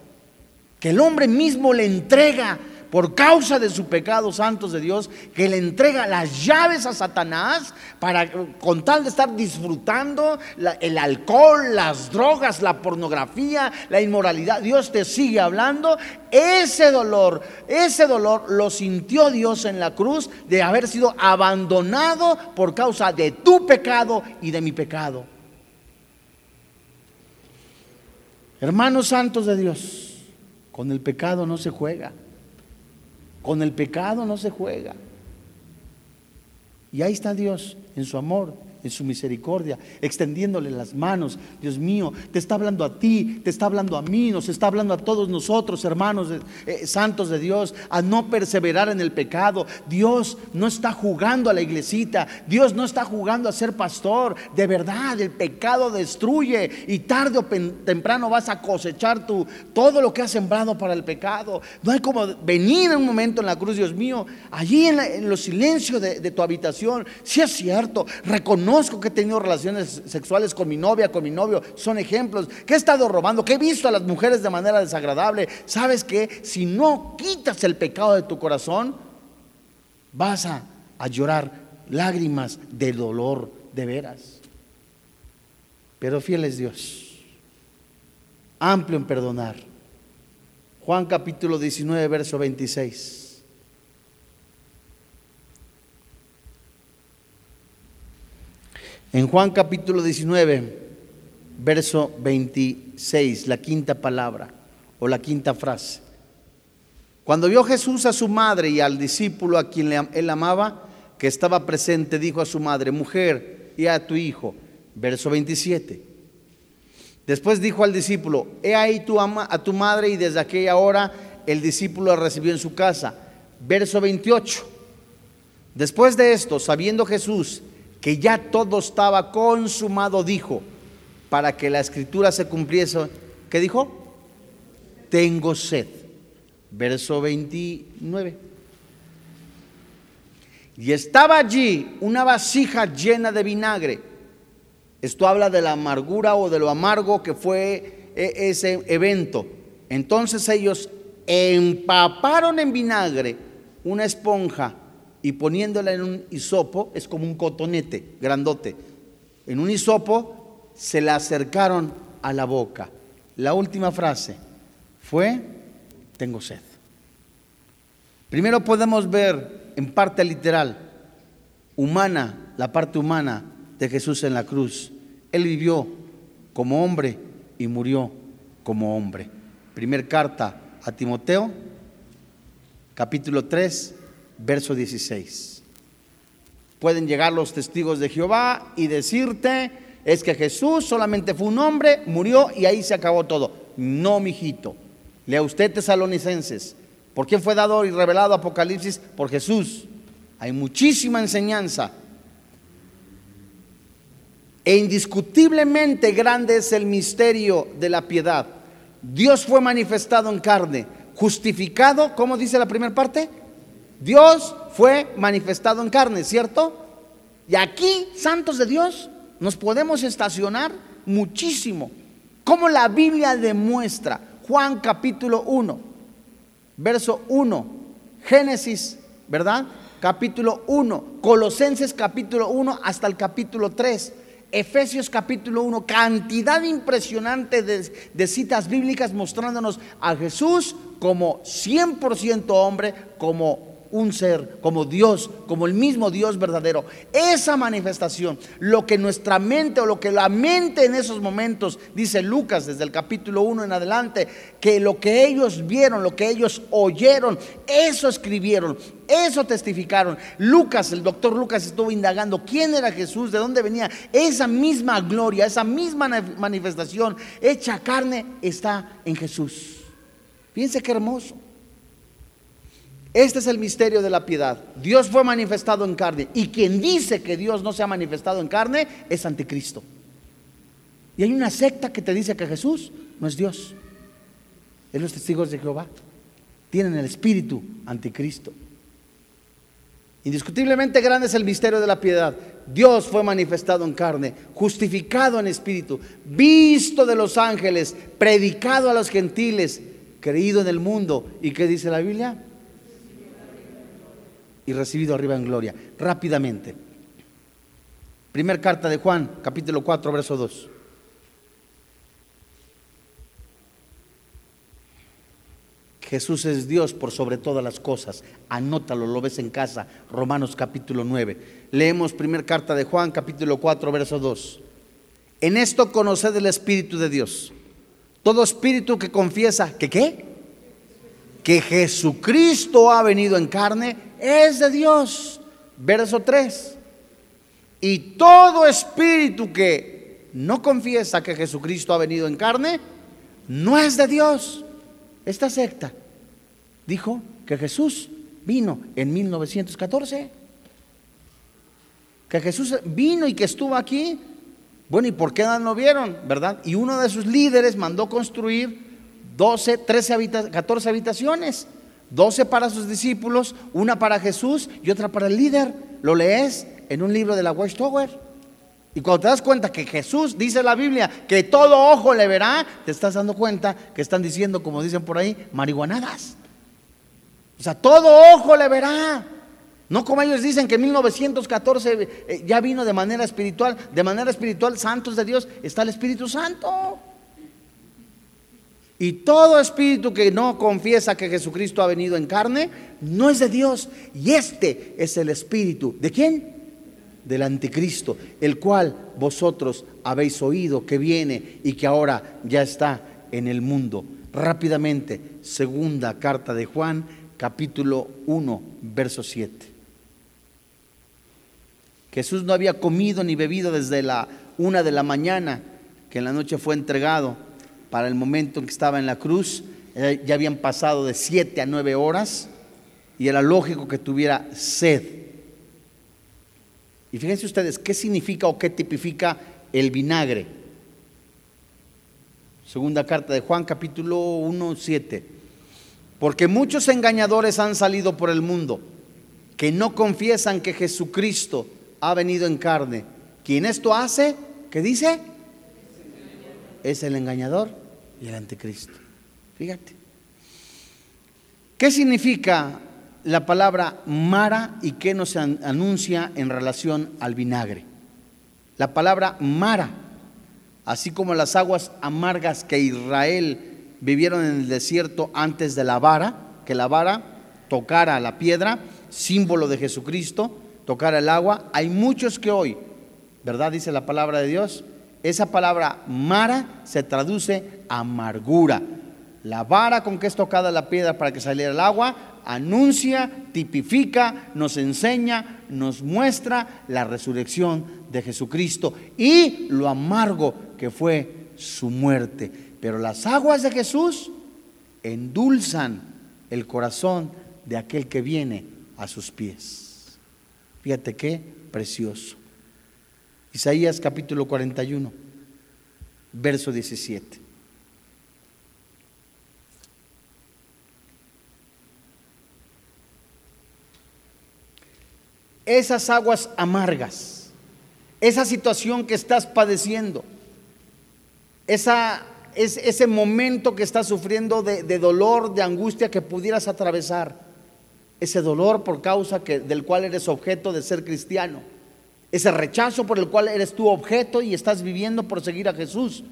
Que el hombre mismo le entrega por causa de su pecado, santos de Dios, que le entrega las llaves a Satanás para con tal de estar disfrutando el alcohol, las drogas, la pornografía, la inmoralidad. Dios te sigue hablando. Ese dolor, ese dolor lo sintió Dios en la cruz de haber sido abandonado por causa de tu pecado y de mi pecado. Hermanos santos de Dios, con el pecado no se juega. Con el pecado no se juega. Y ahí está Dios en su amor en su misericordia, extendiéndole las manos. Dios mío, te está hablando a ti, te está hablando a mí, nos está hablando a todos nosotros, hermanos eh, santos de Dios, a no perseverar en el pecado. Dios no está jugando a la iglesita, Dios no está jugando a ser pastor. De verdad, el pecado destruye y tarde o temprano vas a cosechar tu, todo lo que has sembrado para el pecado. No hay como venir en un momento en la cruz, Dios mío, allí en, los silencios de, tu habitación, si es cierto, reconoce conozco que he tenido relaciones sexuales con mi novia, con mi novio, son ejemplos, que he estado robando, que he visto a las mujeres de manera desagradable. ¿Sabes que Si no quitas el pecado de tu corazón, vas a, llorar lágrimas de dolor de veras. Pero fiel es Dios, amplio en perdonar. Juan capítulo 19, verso 26. En Juan capítulo 19, verso 26, la quinta palabra o la quinta frase. Cuando vio Jesús a su madre y al discípulo a quien él amaba, que estaba presente, dijo a su madre, mujer, y a tu hijo. Verso 27. Después dijo al discípulo, he ahí tu ama, a tu madre y desde aquella hora el discípulo la recibió en su casa. Verso 28. Después de esto, sabiendo Jesús que ya todo estaba consumado, dijo, para que la escritura se cumpliese. ¿Qué dijo? Tengo sed. Verso 29. Y estaba allí una vasija llena de vinagre. Esto habla de la amargura o de lo amargo que fue e, ese evento. Entonces ellos empaparon en vinagre una esponja y poniéndola en un hisopo, es como un cotonete grandote. En un hisopo se la acercaron a la boca. La última frase fue, tengo sed. Primero podemos ver en parte literal, humana, la parte humana de Jesús en la cruz. Él vivió como hombre y murió como hombre. Primer carta a Timoteo, capítulo 3, verso 16. Pueden llegar los testigos de Jehová y decirte, es que Jesús solamente fue un hombre, murió y ahí se acabó todo. No, mijito. Lea usted tesalonicenses. ¿Por quién fue dado y revelado Apocalipsis? Por Jesús. Hay muchísima enseñanza. E indiscutiblemente grande es el misterio de la piedad. Dios fue manifestado en carne, justificado, ¿cómo dice la primera parte? Dios fue manifestado en carne, ¿cierto? Y aquí, santos de Dios, nos podemos estacionar muchísimo. Como la Biblia demuestra, Juan capítulo 1, verso 1, Génesis, ¿verdad? Capítulo 1, Colosenses capítulo 1 hasta el capítulo 3. Efesios capítulo 1, cantidad impresionante de, de, citas bíblicas mostrándonos a Jesús como 100% hombre, como un ser, como Dios, como el mismo Dios verdadero. Esa manifestación, lo que nuestra mente o lo que la mente en esos momentos, dice Lucas desde el capítulo 1 en adelante, que lo que ellos vieron, lo que ellos oyeron, eso escribieron, eso testificaron. Lucas, el doctor Lucas estuvo indagando quién era Jesús, de dónde venía. Esa misma gloria, esa misma manifestación hecha carne está en Jesús. Fíjense qué hermoso. Este es el misterio de la piedad. Dios fue manifestado en carne. Y quien dice que Dios no se ha manifestado en carne es anticristo. Y hay una secta que te dice que Jesús no es Dios. Es los testigos de Jehová. Tienen el espíritu anticristo. Indiscutiblemente grande es el misterio de la piedad. Dios fue manifestado en carne, justificado en espíritu, visto de los ángeles, predicado a los gentiles, creído en el mundo. ¿Y qué dice la Biblia? Y recibido arriba en gloria. Rápidamente. Primer carta de Juan, capítulo 4, verso 2. Jesús es Dios por sobre todas las cosas. Anótalo, lo ves en casa. Romanos capítulo 9. Leemos primer carta de Juan, capítulo 4, verso 2. En esto conoced el Espíritu de Dios. Todo espíritu que confiesa que qué? Que Jesucristo ha venido en carne es de Dios. Verso 3. Y todo espíritu que no confiesa que Jesucristo ha venido en carne, no es de Dios. Esta secta dijo que Jesús vino en 1914. Que Jesús vino y que estuvo aquí. Bueno, ¿y por qué no vieron? ¿Verdad? Y uno de sus líderes mandó construir 12, 13, 14 habitaciones. Doce para sus discípulos, una para Jesús y otra para el líder. Lo lees en un libro de la Watchtower. Y cuando te das cuenta que Jesús dice la Biblia que todo ojo le verá, te estás dando cuenta que están diciendo, como dicen por ahí, marihuanadas. O sea, todo ojo le verá. No como ellos dicen que en 1914 eh, ya vino de manera espiritual. De manera espiritual, santos de Dios, está el Espíritu Santo. Y todo espíritu que no confiesa que Jesucristo ha venido en carne, no es de Dios. Y este es el espíritu. ¿De quién? Del anticristo, el cual vosotros habéis oído que viene y que ahora ya está en el mundo. Rápidamente, segunda carta de Juan, capítulo 1, verso 7. Jesús no había comido ni bebido desde la una de la mañana, que en la noche fue entregado para el momento en que estaba en la cruz, eh, ya habían pasado de siete a nueve horas y era lógico que tuviera sed. Y fíjense ustedes, ¿qué significa o qué tipifica el vinagre? Segunda carta de Juan, capítulo 1, 7. Porque muchos engañadores han salido por el mundo que no confiesan que Jesucristo ha venido en carne. Quien esto hace, ¿qué dice? Es el engañador y el anticristo. Fíjate. ¿Qué significa la palabra mara y qué nos anuncia en relación al vinagre? La palabra mara, así como las aguas amargas que Israel vivieron en el desierto antes de la vara, que la vara tocara la piedra, símbolo de Jesucristo, tocara el agua, hay muchos que hoy, ¿verdad? Dice la palabra de Dios, esa palabra mara se traduce amargura. La vara con que es tocada la piedra para que saliera el agua anuncia, tipifica, nos enseña, nos muestra la resurrección de Jesucristo y lo amargo que fue su muerte. Pero las aguas de Jesús endulzan el corazón de aquel que viene a sus pies. Fíjate qué precioso. Isaías capítulo 41, verso 17. esas aguas amargas, esa situación que estás padeciendo, esa, es, ese momento que estás sufriendo de, de, dolor, de angustia que pudieras atravesar, ese dolor por causa que, del cual eres objeto de ser cristiano, ese rechazo por el cual eres tu objeto y estás viviendo por seguir a Jesús,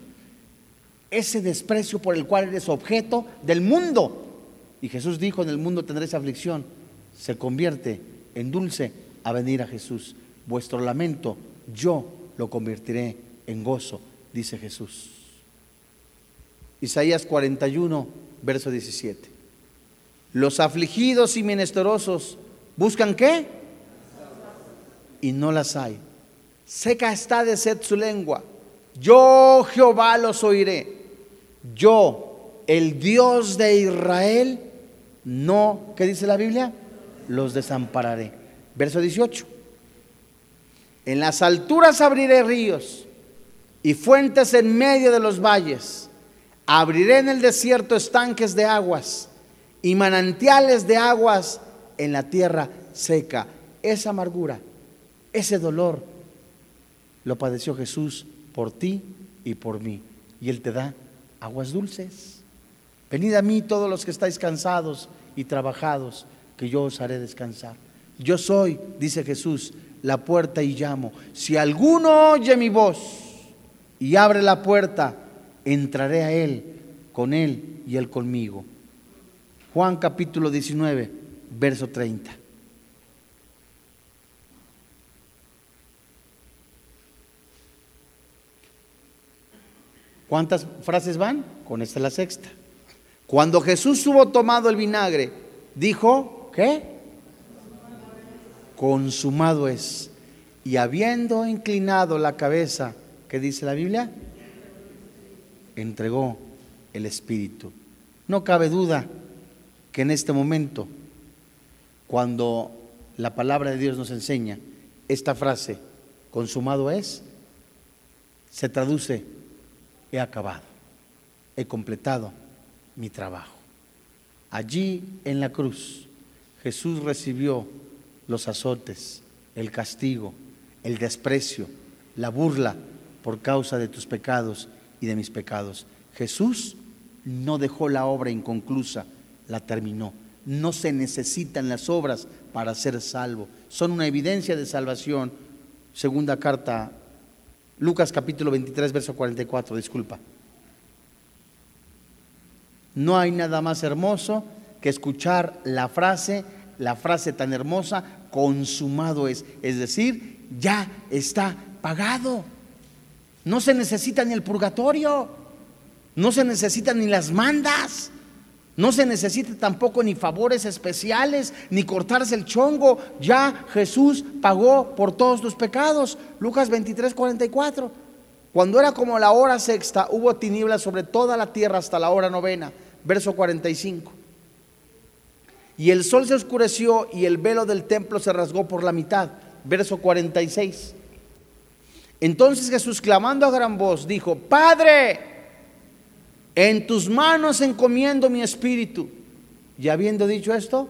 ese desprecio por el cual eres objeto del mundo. Y Jesús dijo, en el mundo tendréis aflicción, se convierte en dulce a venir a Jesús. Vuestro lamento yo lo convertiré en gozo, dice Jesús. Isaías 41, verso 17. Los afligidos y menesterosos buscan qué? Y no las hay. Seca está de sed su lengua. Yo Jehová los oiré. Yo, el Dios de Israel, no, ¿qué dice la Biblia? Los desampararé. Verso 18. En las alturas abriré ríos y fuentes en medio de los valles. Abriré en el desierto estanques de aguas y manantiales de aguas en la tierra seca. Esa amargura, ese dolor, lo padeció Jesús por ti y por mí. Y Él te da aguas dulces. Venid a mí todos los que estáis cansados y trabajados, que yo os haré descansar. Yo soy, dice Jesús, la puerta y llamo. Si alguno oye mi voz y abre la puerta, entraré a él, con él y él conmigo. Juan capítulo 19, verso 30. ¿Cuántas frases van? Con esta la sexta. Cuando Jesús hubo tomado el vinagre, dijo, ¿qué? Consumado es. Y habiendo inclinado la cabeza, ¿qué dice la Biblia? Entregó el Espíritu. No cabe duda que en este momento, cuando la palabra de Dios nos enseña esta frase, consumado es, se traduce he acabado, he completado mi trabajo. Allí en la cruz Jesús recibió los azotes, el castigo, el desprecio, la burla por causa de tus pecados y de mis pecados. Jesús no dejó la obra inconclusa, la terminó. No se necesitan las obras para ser salvo. Son una evidencia de salvación. Segunda carta Lucas capítulo 23, verso 44, disculpa. No hay nada más hermoso que escuchar la frase, la frase tan hermosa, consumado es. Es decir, ya está pagado. No se necesita ni el purgatorio, no se necesitan ni las mandas. No se necesita tampoco ni favores especiales, ni cortarse el chongo. Ya Jesús pagó por todos tus pecados. Lucas 23, 44. Cuando era como la hora sexta, hubo tinieblas sobre toda la tierra hasta la hora novena. Verso 45. Y el sol se oscureció y el velo del templo se rasgó por la mitad. Verso 46. Entonces Jesús, clamando a gran voz, dijo, Padre, en tus manos encomiendo mi espíritu. Y habiendo dicho esto,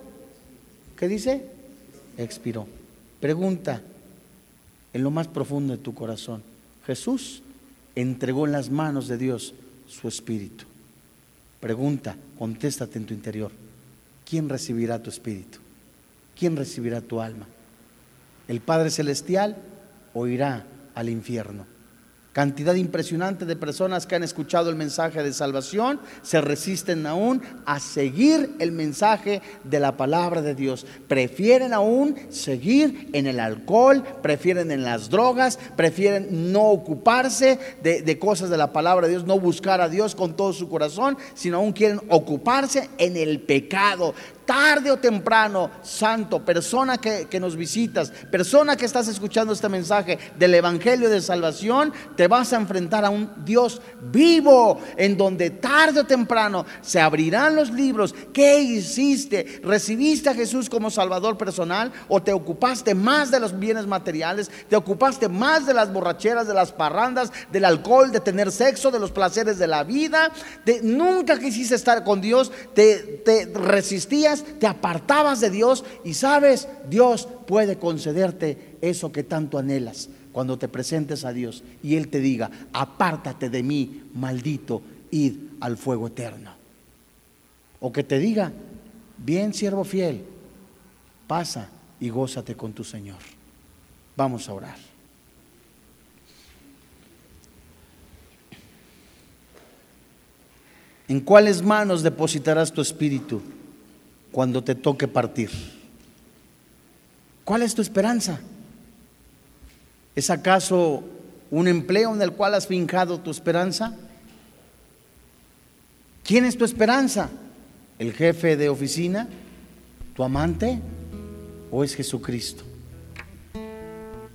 ¿qué dice? Expiró. Pregunta, en lo más profundo de tu corazón, Jesús entregó en las manos de Dios su espíritu. Pregunta, contéstate en tu interior, ¿quién recibirá tu espíritu? ¿Quién recibirá tu alma? ¿El Padre Celestial o irá al infierno? Cantidad impresionante de personas que han escuchado el mensaje de salvación se resisten aún a seguir el mensaje de la palabra de Dios. Prefieren aún seguir en el alcohol, prefieren en las drogas, prefieren no ocuparse de, de cosas de la palabra de Dios, no buscar a Dios con todo su corazón, sino aún quieren ocuparse en el pecado tarde o temprano, santo, persona que, nos visitas, persona que estás escuchando este mensaje del Evangelio de Salvación, te vas a enfrentar a un Dios vivo, en donde tarde o temprano se abrirán los libros. ¿Qué hiciste? ¿Recibiste a Jesús como Salvador personal o te ocupaste más de los bienes materiales? ¿Te ocupaste más de las borracheras, de las parrandas, del alcohol, de tener sexo, de los placeres de la vida? Nunca quisiste estar con Dios, te, te resistías Te apartabas de Dios y sabes, Dios puede concederte eso que tanto anhelas cuando te presentes a Dios y Él te diga, apártate de mí, maldito, id al fuego eterno. O que te diga, bien siervo fiel, pasa y gózate con tu Señor. Vamos a orar. ¿En cuáles manos depositarás tu espíritu cuando te toque partir? ¿Cuál es tu esperanza? ¿Es acaso un empleo en el cual has fincado tu esperanza? ¿Quién es tu esperanza? ¿El jefe de oficina? ¿Tu amante? ¿O es Jesucristo?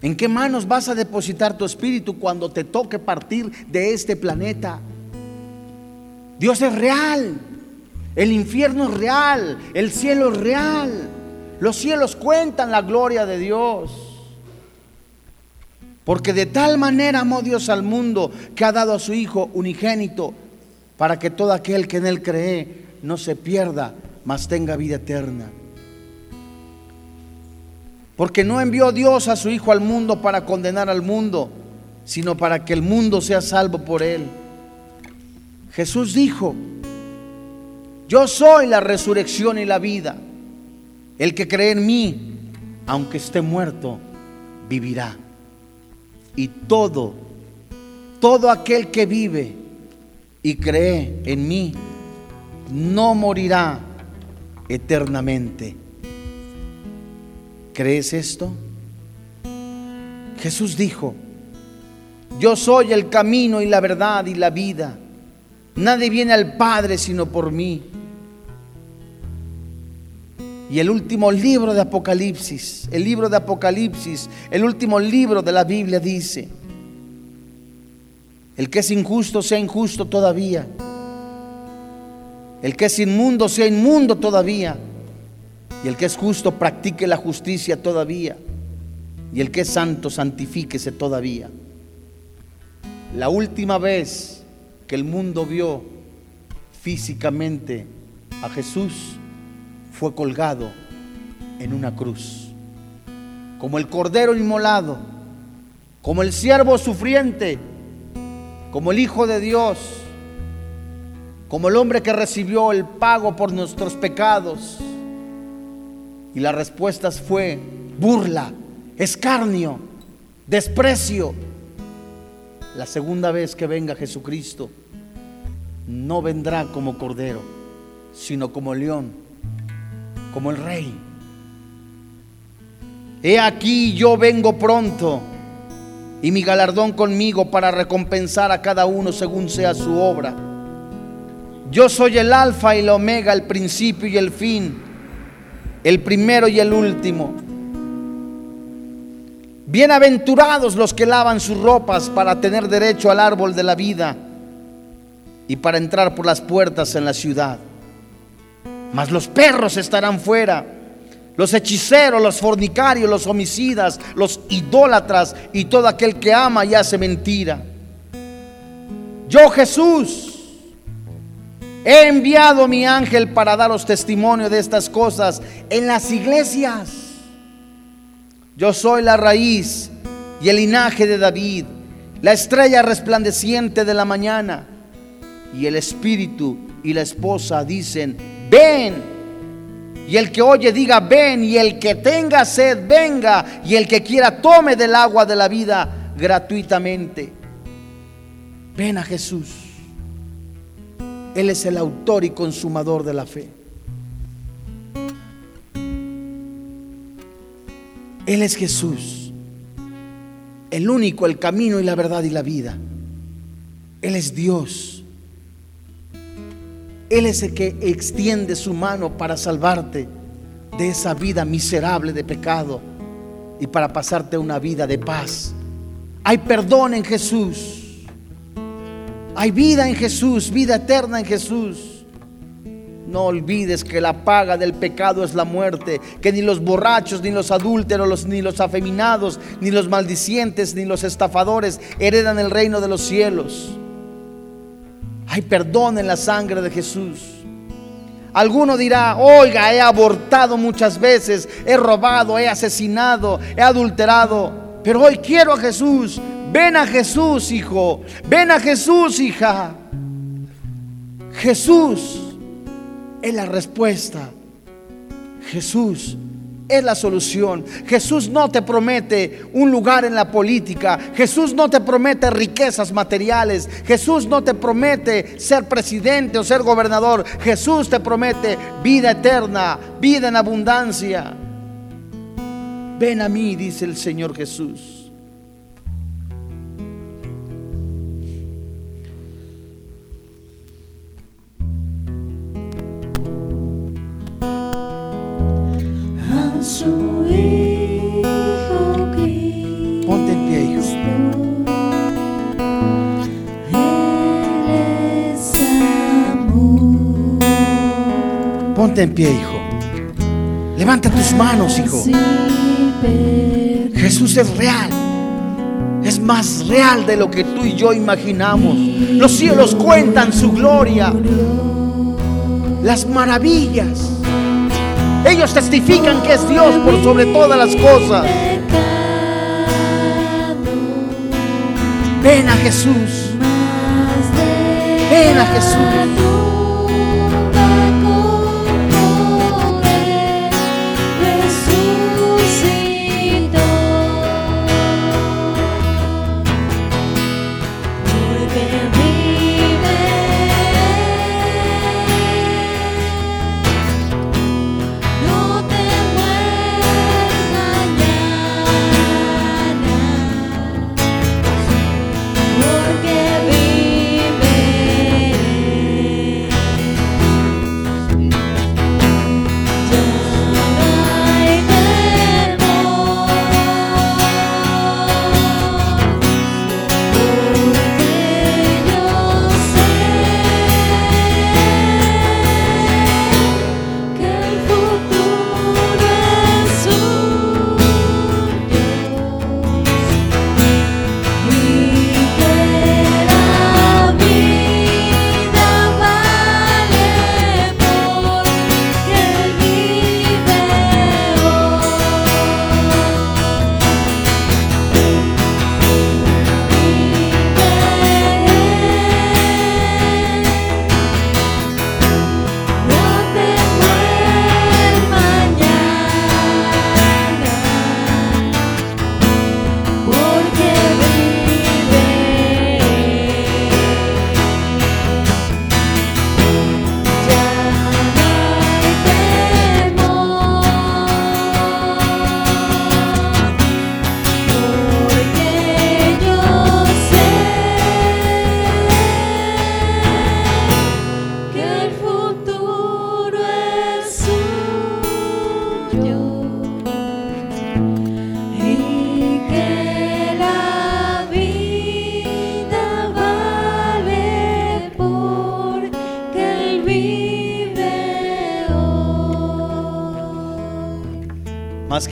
¿En qué manos vas a depositar tu espíritu cuando te toque partir de este planeta? Dios es real, el infierno es real, el cielo es real, los cielos cuentan la gloria de Dios. Porque de tal manera amó Dios al mundo que ha dado a su Hijo unigénito para que todo aquel que en Él cree no se pierda, mas tenga vida eterna. Porque no envió Dios a su Hijo al mundo para condenar al mundo, sino para que el mundo sea salvo por Él. Jesús dijo, yo soy la resurrección y la vida. El que cree en mí, aunque esté muerto, vivirá. Y todo, todo aquel que vive y cree en mí, no morirá eternamente. ¿Crees esto? Jesús dijo, yo soy el camino y la verdad y la vida. Nadie viene al Padre sino por mí. Y el último libro de Apocalipsis, el libro de Apocalipsis, el último libro de la Biblia dice, el que es injusto sea injusto todavía. El que es inmundo sea inmundo todavía. Y el que es justo practique la justicia todavía. Y el que es santo santifíquese todavía. La última vez que el mundo vio físicamente a Jesús fue colgado en una cruz. Como el cordero inmolado, como el siervo sufriente, como el Hijo de Dios, como el hombre que recibió el pago por nuestros pecados. Y la respuesta fue burla, escarnio, desprecio. La segunda vez que venga Jesucristo, no vendrá como cordero, sino como león, como el rey. He aquí yo vengo pronto y mi galardón conmigo para recompensar a cada uno según sea su obra. Yo soy el alfa y el omega, el principio y el fin, el primero y el último. Bienaventurados los que lavan sus ropas para tener derecho al árbol de la vida y para entrar por las puertas en la ciudad. Mas los perros estarán fuera, los hechiceros, los fornicarios, los homicidas, los idólatras y todo aquel que ama y hace mentira. Yo Jesús he enviado mi ángel para daros testimonio de estas cosas en las iglesias. Yo soy la raíz y el linaje de David, la estrella resplandeciente de la mañana y el espíritu y la esposa dicen, ven. Y el que oye diga, ven. Y el que tenga sed, venga. Y el que quiera, tome del agua de la vida gratuitamente. Ven a Jesús. Él es el autor y consumador de la fe. Él es Jesús. El único, el camino y la verdad y la vida. Él es Dios. Él es el que extiende su mano para salvarte de esa vida miserable de pecado y para pasarte una vida de paz. Hay perdón en Jesús. Hay vida en Jesús, vida eterna en Jesús. No olvides que la paga del pecado es la muerte, que ni los borrachos, ni los adúlteros, ni los afeminados, ni los maldicientes, ni los estafadores heredan el reino de los cielos. Hay perdón en la sangre de Jesús. Alguno dirá, oiga, he abortado muchas veces, he robado, he asesinado, he adulterado, pero hoy quiero a Jesús. Ven a Jesús, hijo. Ven a Jesús, hija. Jesús es la respuesta. Jesús es la solución. Jesús no te promete un lugar en la política. Jesús no te promete riquezas materiales. Jesús no te promete ser presidente o ser gobernador. Jesús te promete vida eterna, vida en abundancia. Ven a mí, dice el Señor Jesús. Ponte en pie, hijo. Ponte en pie, hijo. Levanta tus manos, hijo. Jesús es real. Es más real de lo que tú y yo imaginamos. Los cielos cuentan su gloria. Las maravillas. Ellos testifican que es Dios por sobre todas las cosas. Ven a Jesús. Ven a Jesús.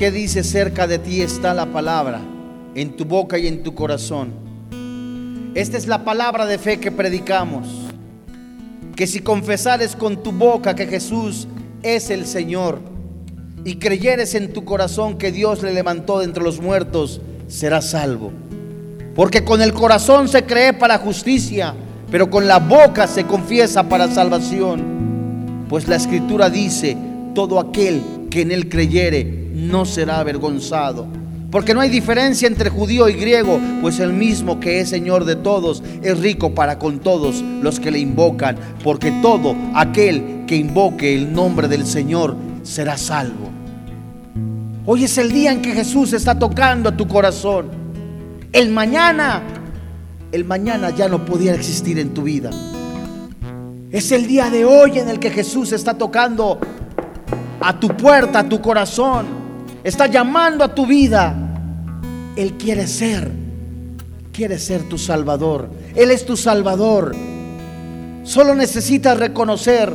¿Qué dice? Cerca de ti está la palabra, en tu boca y en tu corazón. Esta es la palabra de fe que predicamos. Que si confesares con tu boca que Jesús es el Señor y creyeres en tu corazón que Dios le levantó de entre los muertos, serás salvo. Porque con el corazón se cree para justicia, pero con la boca se confiesa para salvación. Pues la escritura dice, todo aquel que en él creyere no será avergonzado. Porque no hay diferencia entre judío y griego, pues el mismo que es Señor de todos es rico para con todos los que le invocan, porque todo aquel que invoque el nombre del Señor será salvo. Hoy es el día en que Jesús está tocando a tu corazón. El mañana, el mañana ya no podía existir en tu vida. Es el día de hoy en el que Jesús está tocando a tu puerta, a tu corazón está llamando a tu vida. Él quiere ser, quiere ser tu Salvador. Él es tu Salvador. Solo necesitas reconocer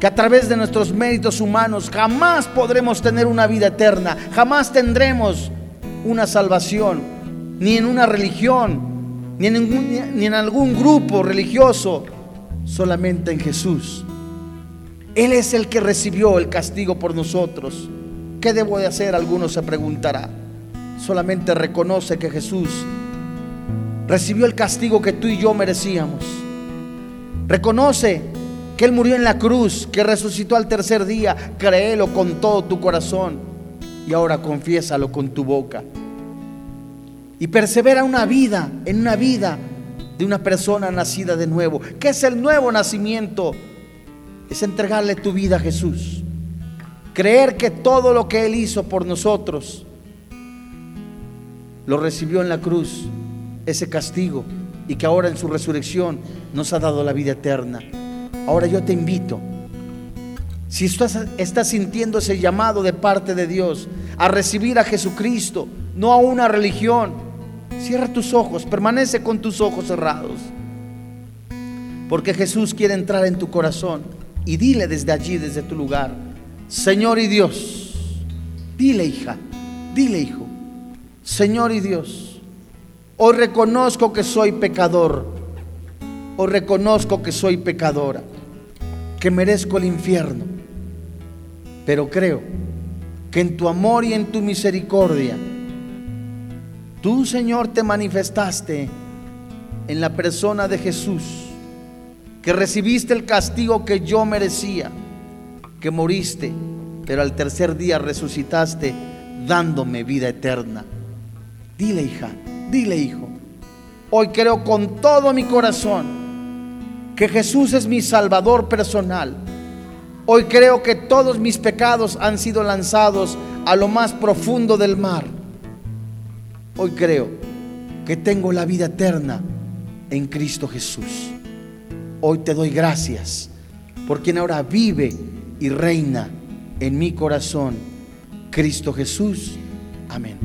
que a través de nuestros méritos humanos jamás podremos tener una vida eterna, jamás tendremos una salvación, ni en una religión, ni en, ni en algún grupo religioso, solamente en Jesús. Él es el que recibió el castigo por nosotros. ¿Qué debo de hacer? Algunos se preguntará. Solamente reconoce que Jesús recibió el castigo que tú y yo merecíamos. Reconoce que Él murió en la cruz, que resucitó al tercer día. Créelo con todo tu corazón y ahora confiésalo con tu boca. Y persevera una vida, en una vida de una persona nacida de nuevo. ¿Qué es el nuevo nacimiento? Es entregarle tu vida a Jesús. Creer que todo lo que Él hizo por nosotros lo recibió en la cruz, ese castigo, y que ahora en su resurrección nos ha dado la vida eterna. Ahora yo te invito, si estás, sintiendo ese llamado de parte de Dios a recibir a Jesucristo, no a una religión, cierra tus ojos, permanece con tus ojos cerrados, porque Jesús quiere entrar en tu corazón y dile desde allí, desde tu lugar, Señor y Dios, dile hija, dile hijo, Señor y Dios, hoy reconozco que soy pecador, hoy reconozco que soy pecadora, que merezco el infierno, pero creo que en tu amor y en tu misericordia, tú Señor te manifestaste en la persona de Jesús, que recibiste el castigo que yo merecía, que moriste, pero al tercer día resucitaste dándome vida eterna. Dile hija, dile hijo, hoy creo con todo mi corazón que Jesús es mi Salvador personal. Hoy creo que todos mis pecados han sido lanzados a lo más profundo del mar. Hoy creo que tengo la vida eterna en Cristo Jesús. Hoy te doy gracias por quien ahora vive y reina en mi corazón, Cristo Jesús. Amén.